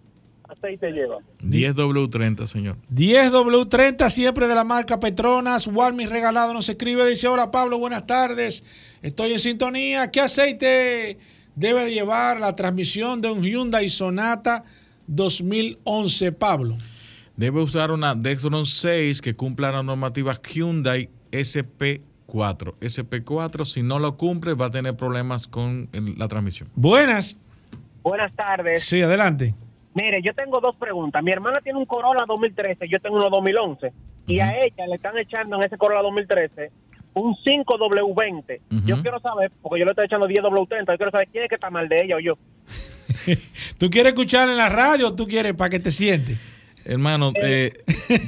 aceite lleva? 10W30, señor. 10W30, siempre de la marca Petronas. Walmir regalado nos escribe, dice, hola Pablo, buenas tardes. Estoy en sintonía. ¿Qué aceite debe de llevar la transmisión de un Hyundai Sonata 2011, Pablo? Debe usar una Dexron 6 que cumpla la normativa Hyundai SP4. SP4, si no lo cumple, va a tener problemas con la transmisión. Buenas. Buenas tardes. Sí, adelante. Mire, yo tengo dos preguntas. Mi hermana tiene un Corolla 2013, yo tengo uno 2011. Y a ella le están echando en ese Corolla 2013 un 5W20. Yo quiero saber, porque yo le estoy echando 10W30, yo quiero saber quién es que está mal de ella o yo. ¿Tú quieres escuchar en la radio o tú quieres para que te sientes? Hermano, eh,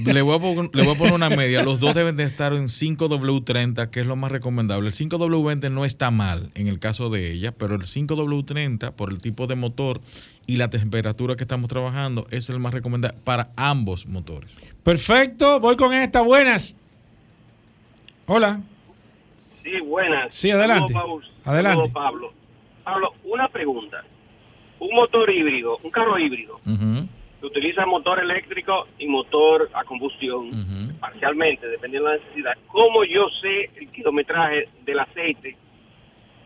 le, voy a pon- le voy a poner una media. Los dos deben de estar en 5W30, que es lo más recomendable. El 5W20 no está mal en el caso de ella, pero el 5W30, por el tipo de motor y la temperatura que estamos trabajando, es el más recomendable para ambos motores. Perfecto, voy con esta. Buenas. Hola. Sí, buenas. Sí, adelante. Adelante. Pablo. Pablo, una pregunta. Un motor híbrido, un carro híbrido, que utiliza motor eléctrico y motor a combustión, parcialmente, dependiendo de la necesidad. ¿Cómo yo sé el kilometraje del aceite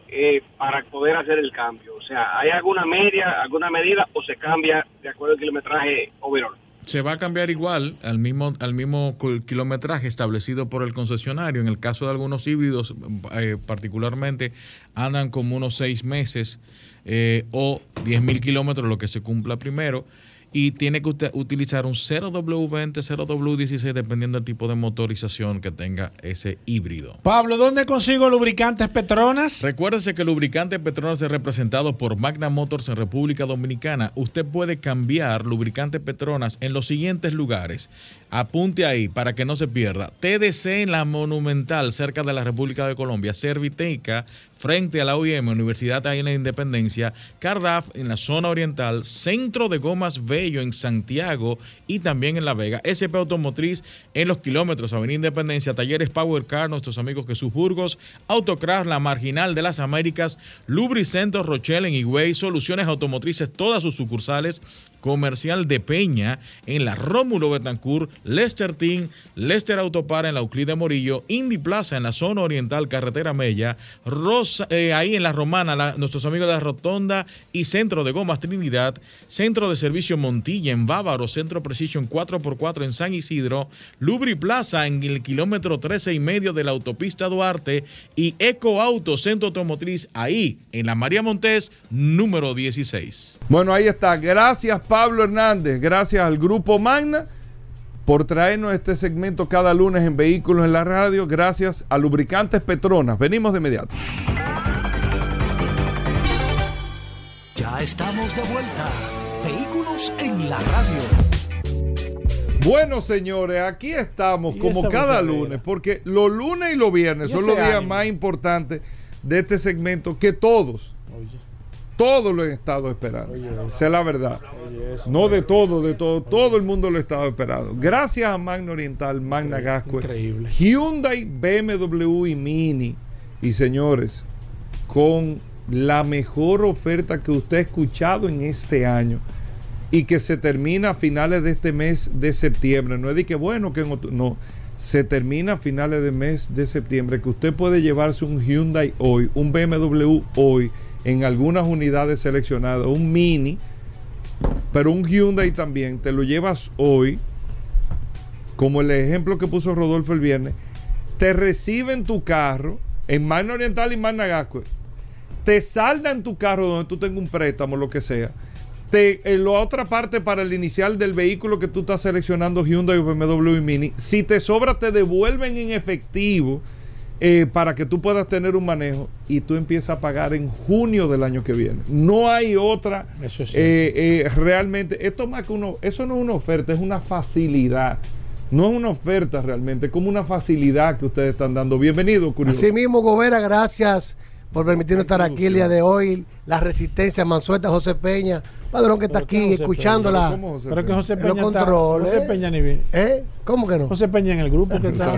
eh, para poder hacer el cambio? O sea, ¿hay alguna media, alguna medida o se cambia de acuerdo al kilometraje overall? Se va a cambiar igual al mismo, al mismo kilometraje establecido por el concesionario. En el caso de algunos híbridos, eh, particularmente, andan como unos seis meses eh, o 10 mil kilómetros, lo que se cumpla primero. Y tiene que usted utilizar un 0W20, 0W16, dependiendo del tipo de motorización que tenga ese híbrido. Pablo, ¿dónde consigo lubricantes Petronas? Recuérdese que el lubricante Petronas es representado por Magna Motors en República Dominicana. Usted puede cambiar lubricante Petronas en los siguientes lugares. Apunte ahí para que no se pierda. TDC en la Monumental, cerca de la República de Colombia. Serviteca, frente a la OIM, Universidad en la Independencia. Cardaf en la zona oriental. Centro de Gomas Bello en Santiago y también en La Vega. SP Automotriz en los kilómetros, Avenida Independencia. Talleres Power Car, nuestros amigos Jesús Burgos. Autocraft, la marginal de las Américas. Lubricentro Rochelle en Higüey. Soluciones automotrices, todas sus sucursales. Comercial de Peña en la Rómulo Betancourt, Lester Team, Lester Autopar en la Euclide Morillo, Indy Plaza en la zona oriental, Carretera Mella, Rosa, eh, ahí en la Romana, nuestros amigos de la Rotonda y Centro de Gomas Trinidad, Centro de Servicio Montilla en Bávaro, Centro Precision 4x4 en San Isidro, Lubri Plaza en el kilómetro 13 y medio de la autopista Duarte y Eco Auto, Centro Automotriz ahí en la María Montés, número 16. Bueno, ahí está. Gracias Pablo Hernández, gracias al Grupo Magna por traernos este segmento cada lunes en Vehículos en la Radio. Gracias a Lubricantes Petronas. Venimos de inmediato. Ya estamos de vuelta. Vehículos en la radio. Bueno, señores, aquí estamos como cada lunes, porque los lunes y los viernes Y son los días ánimo. más importantes de este segmento que todos, todos lo han estado esperando. Esa es la verdad. No de todo, de todo, todo el mundo lo ha estado esperando. Gracias a Magna Oriental, Magna Increíble. Hyundai, BMW y Mini. Y señores, con la mejor oferta que usted ha escuchado en este año y que se termina a finales de este mes de septiembre. No es de que bueno que en otro- no, se termina a finales del mes de septiembre que usted puede llevarse un Hyundai hoy, un BMW hoy en algunas unidades seleccionadas, un Mini, pero un Hyundai también te lo llevas hoy, como el ejemplo que puso Rodolfo el viernes, te reciben tu carro en Magna Oriental y Magna Gascue, te saldan tu carro donde tú tengas un préstamo, lo que sea. Te, en la otra parte para el inicial del vehículo que tú estás seleccionando Hyundai BMW y Mini, si te sobra te devuelven en efectivo eh, para que tú puedas tener un manejo y tú empiezas a pagar en junio del año que viene. No hay otra. Eso es eh, eh, realmente, esto más que uno, eso no es una oferta, es una facilidad. No es una oferta realmente, es como una facilidad que ustedes están dando. Bienvenido, curioso. Así mismo, Gobera, gracias por permitirnos estar aquí el día de hoy. La resistencia, Mansueta, José Peña, Padrón que está ¿Pero qué aquí José escuchándola. Peña? ¿Cómo José Pero que Peña? José los Peña está- controles. José Peña ni viene. ¿Eh? ¿Cómo que no? José Peña en el grupo que está.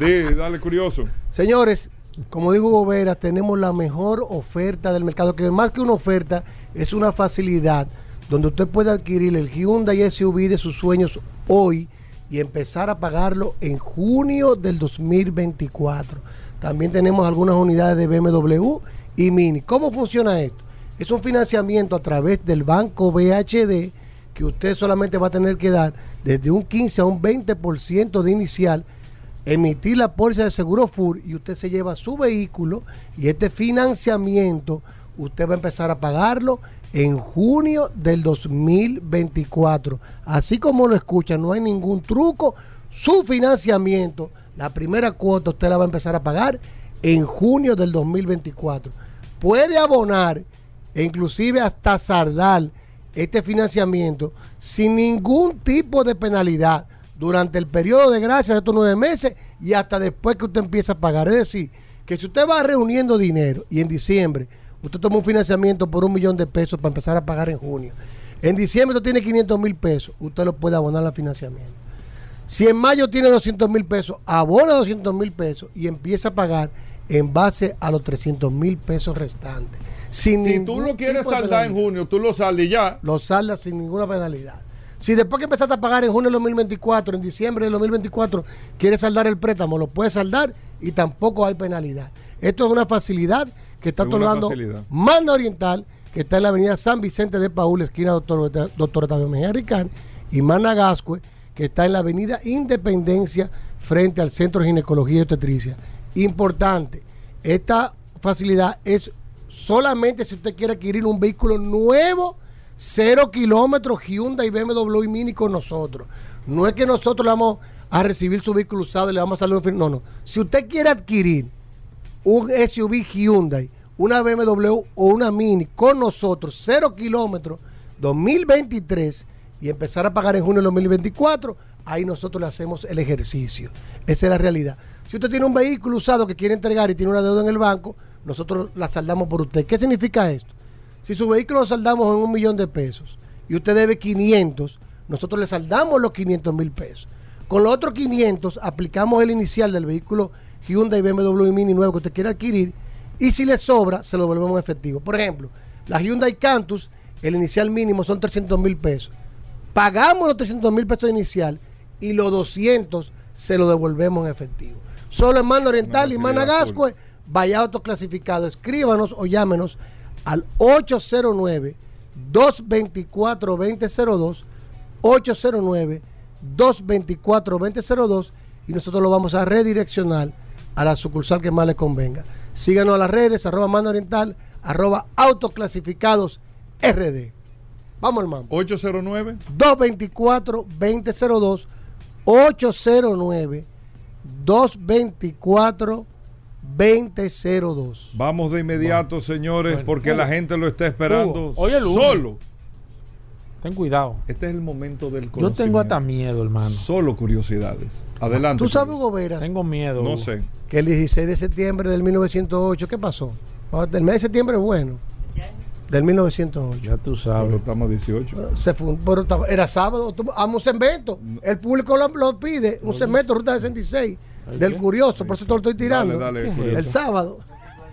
Di, dale, curioso. Señores, como digo Gobera, tenemos la mejor oferta del mercado, que más que una oferta, es una facilidad donde usted puede adquirir el Hyundai SUV de sus sueños hoy y empezar a pagarlo en junio del 2024. También tenemos algunas unidades de BMW y Mini. ¿Cómo funciona esto? Es un financiamiento a través del banco BHD que usted solamente va a tener que dar desde un 15 a un 20% de inicial emitir la póliza de seguro FUR y usted se lleva su vehículo y este financiamiento usted va a empezar a pagarlo en junio del 2024. Así como lo escuchan, no hay ningún truco. Su financiamiento, la primera cuota usted la va a empezar a pagar en junio del 2024. Puede abonar e inclusive hasta sardar este financiamiento sin ningún tipo de penalidad durante el periodo de gracia de estos nueve meses y hasta después que usted empieza a pagar. Es decir, que si usted va reuniendo dinero y en diciembre usted toma un financiamiento por un millón de pesos para empezar a pagar en junio, en diciembre usted tiene 500 mil pesos, usted lo puede abonar al financiamiento. Si en mayo tiene 200 mil pesos, abona 200 mil pesos y empieza a pagar en base a los 300 mil pesos restantes. Sin Si tú lo quieres saldar en junio, tú lo saldas y ya. Lo saldas sin ninguna penalidad. Si después que empezaste a pagar en junio del 2024, en diciembre del 2024, quieres saldar el préstamo, lo puedes saldar y tampoco hay penalidad. Esto es una facilidad que está Es otorgando. Manda Oriental, que está en la avenida San Vicente de Paúl, esquina Doctor, Doctor Octavio Mejía Ricard, y Mana Gascue, que está en la avenida Independencia, frente al Centro de Ginecología y Obstetricia. Importante, esta facilidad es solamente si usted quiere adquirir un vehículo nuevo, cero kilómetros, Hyundai, BMW y Mini con nosotros. No es que nosotros le vamos a recibir su vehículo usado y le vamos a salir un. No, no. Si usted quiere adquirir un SUV Hyundai, una BMW o una Mini con nosotros, cero kilómetros, 2023, y empezar a pagar en junio del 2024, ahí nosotros le hacemos el ejercicio. Esa es la realidad. Si usted tiene un vehículo usado que quiere entregar y tiene una deuda en el banco, nosotros la saldamos por usted. ¿Qué significa esto? Si su vehículo lo saldamos en un millón de pesos y usted debe 500, nosotros le saldamos los 500 mil pesos. Con los otros 500 aplicamos el inicial del vehículo Hyundai BMW Mini nuevo que usted quiere adquirir y si le sobra, se lo devolvemos en efectivo. Por ejemplo, la Hyundai Cantus, el inicial mínimo son 300 mil pesos. Pagamos los 300 mil pesos inicial y los 200 se lo devolvemos en efectivo. Solo en Mano Oriental y Managascue, vaya autoclasificado. Escríbanos o llámenos al 809-224-2002, 809-224-2002 y nosotros lo vamos a redireccionar a la sucursal que más le convenga. Síganos a las redes, arroba Mano Oriental, arroba autoclasificados RD. Vamos, hermano. 809 224-2002, 809 224 2002. Vamos de inmediato, señores, Bueno. porque la gente lo está esperando Hugo, lunes. solo. Ten cuidado. Este es el momento del Yo conocimiento. tengo hasta miedo, hermano. Solo curiosidades. Adelante. ¿Tú sabes, Hugo Veras, Tengo miedo. No Hugo. sé. que el 16 de septiembre del 1908, ¿qué pasó? El mes de septiembre es bueno. Del 1908. Ya tú Pero sabes. estamos 18. Se fue, pero estaba- era sábado, tu- a un segmento. El público lo, lo pide, un segmento, Ruta 66, del qué? curioso, por eso te lo estoy tirando. Dale, dale, ¿Qué es curioso. El sábado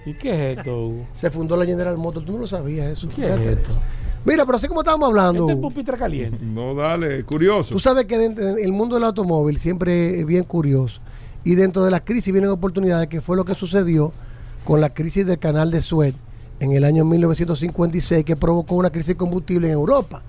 ¿Y qué es esto, Hugo? se fundó la General Motors, tú no lo sabías eso. ¿Qué es Fíjate esto? eso. Mira, pero así como estábamos hablando, Este es pupitre caliente. No, dale, curioso. Tú sabes que dentro del mundo del automóvil siempre es bien curioso. Y dentro de la crisis vienen oportunidades, que fue lo que sucedió con la crisis del canal de Suez en el año 1956, que provocó una crisis de combustible en Europa.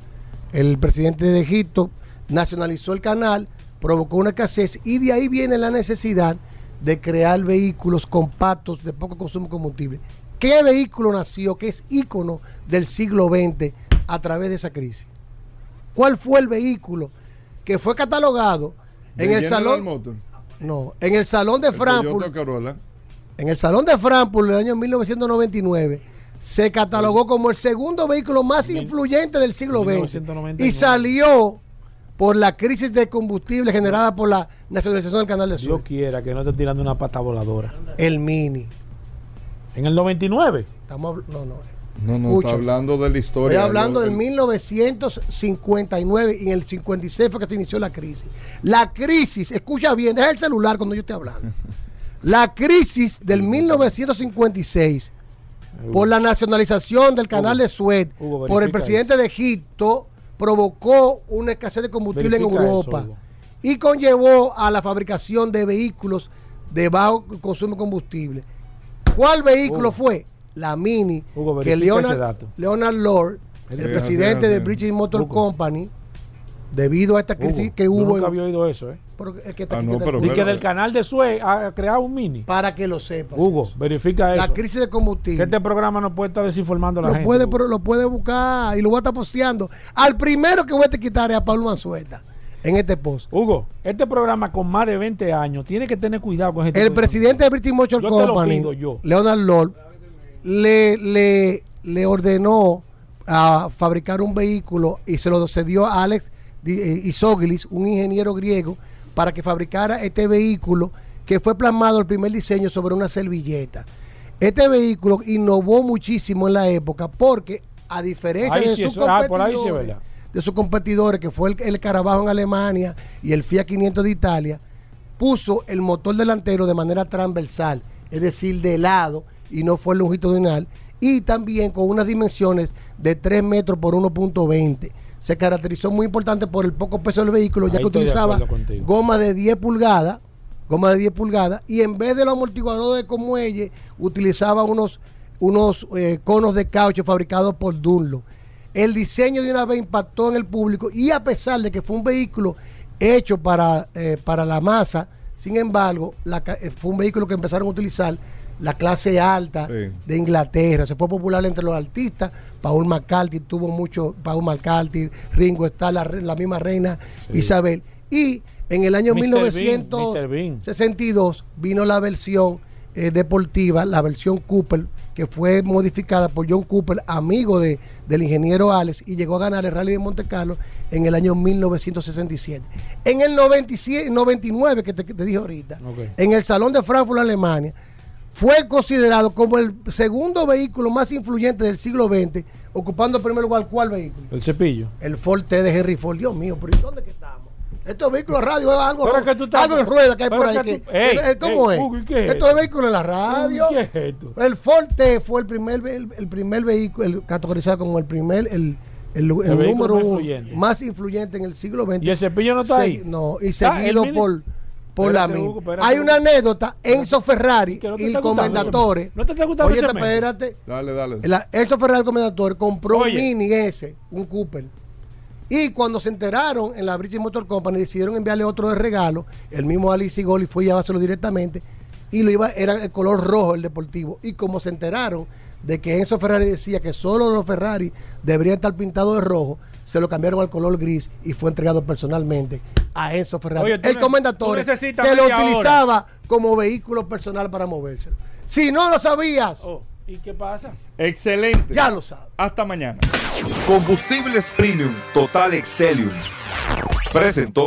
El presidente de Egipto nacionalizó el canal, provocó una escasez y de ahí viene la necesidad de crear vehículos compactos de poco consumo de combustible. ¿Qué vehículo nació que es ícono del siglo XX a través de esa crisis? ¿Cuál fue el vehículo que fue catalogado en ¿De el salón? Motors? No, en el salón de El Frankfurt. En el Salón de Frankfurt del año 1999 se catalogó como el segundo vehículo más influyente del siglo XX 1999. y salió por la crisis de combustible generada por la nacionalización del canal de Dios Suez. quiera que no esté tirando una pata voladora. El Mini. En el 99. Estamos, no, no. No, no, Escucha. está hablando de la Estoy historia. hablando Lo- del 1959 y en el 56 fue que se inició la crisis. La crisis, escucha bien, deja el celular cuando yo esté hablando. La crisis del 1956 por la nacionalización del canal de Suez Hugo, por el presidente de Egipto provocó una escasez de combustible en Verifica Europa y conllevó a la fabricación de vehículos de bajo consumo de combustible. ¿Cuál vehículo Hugo. fue? La Mini Hugo, que Leonard. Leonard Lord, el Sí, presidente sí, de. British Motor Company, debido a esta crisis Hugo, que yo hubo nunca en- había oído eso, ¿eh? pero es que está Ah, no, pero-. Y que del canal de Suez ha creado un mini. para que lo sepas. Hugo, verifica la eso. crisis de Que combustible. este programa no puede estar desinformando a la lo gente. puede, pero lo puede buscar y lo voy a estar posteando. Al primero que voy a te quitar es a Pablo Manzueta en este post. Hugo, este programa con más de 20 años tiene que tener cuidado con este El presidente de British Motor Yo Company, pido yo. Leonard Lord, le, le, le ordenó a fabricar un vehículo y se lo cedió a Alex Eh, Isoglis, un ingeniero griego, para que fabricara este vehículo que fue plasmado el primer diseño sobre una servilleta. Este vehículo innovó muchísimo en la época porque a diferencia Ahí de sí, sus eso- ah, sí competidores, verdad. de sus competidores, que fue el, el Carabajo en Alemania y el Fiat 500 de Italia, puso el motor delantero de manera transversal, es decir, de lado, y no fue longitudinal, y también con unas dimensiones de 3 metros por 1.20. Se caracterizó muy importante por el poco peso del vehículo, ya que de utilizaba goma de 10 pulgadas, goma de 10 pulgadas, y en vez de los amortiguadores de muelle, utilizaba unos, unos eh, conos de caucho fabricados por Dunlop. El diseño de una vez impactó en el público y a pesar de que fue un vehículo hecho para, eh, para la masa, sin embargo, la eh, fue un vehículo que empezaron a utilizar la clase alta Sí. de Inglaterra. Se fue popular entre los artistas. Paul McCarthy tuvo mucho, Paul McCarthy, Ringo Starr, la, la misma reina Sí. Isabel. Y en el año Mr. Bean, 1962 Mr. Bean. vino la versión eh, deportiva, la versión Cooper, que fue modificada por John Cooper, amigo de, del ingeniero Alex, y llegó a ganar el Rally de Monte Carlo en el año 1967. En el 97, 99, que te, dije ahorita, en el Salón de Frankfurt, Alemania, fue considerado como el segundo vehículo más influyente del siglo XX, ocupando el primer lugar, ¿cuál vehículo? El cepillo. El Ford T de Henry Ford. Dios mío, pero ¿y dónde que estamos? Estos vehículos de radio es algo, algo de rueda que hay por ahí. que que- tú- Ey, ¿Cómo ey, es? ¿y qué es Esto es vehículo en la radio. ¿Qué es esto? El Ford T fue el primer, el, el primer vehículo el- categorizado como el primer, el, el, número más uno influyente. más influyente en el siglo XX. ¿Y el cepillo no está ahí? No, y Ah, seguido mili- por, la misma. Hugo, Hay una anécdota, Enzo Ferrari que no te y el comendatore. cemento. ¿No te está gustando Oye, espérate. Dale, dale. La- Enzo Ferrari, el comendatore, compró Oye. un Mini ese, un Cooper. Y cuando se enteraron en la British Motor Company, decidieron enviarle otro de regalo. El mismo Alice Goli fue a llevárselo directamente. Y lo iba, era el color rojo, el deportivo. Y como se enteraron de que Enzo Ferrari decía que solo los Ferrari deberían estar pintados de rojo, se lo cambiaron al color gris y fue entregado personalmente a Enzo Ferrari. Oye, el comendatore que lo hora. utilizaba como vehículo personal para moverse. Si no lo sabías, Oh, ¿Y qué pasa? Excelente. ya lo sabes. Hasta mañana. Combustibles Premium Total Excelium. Presentó.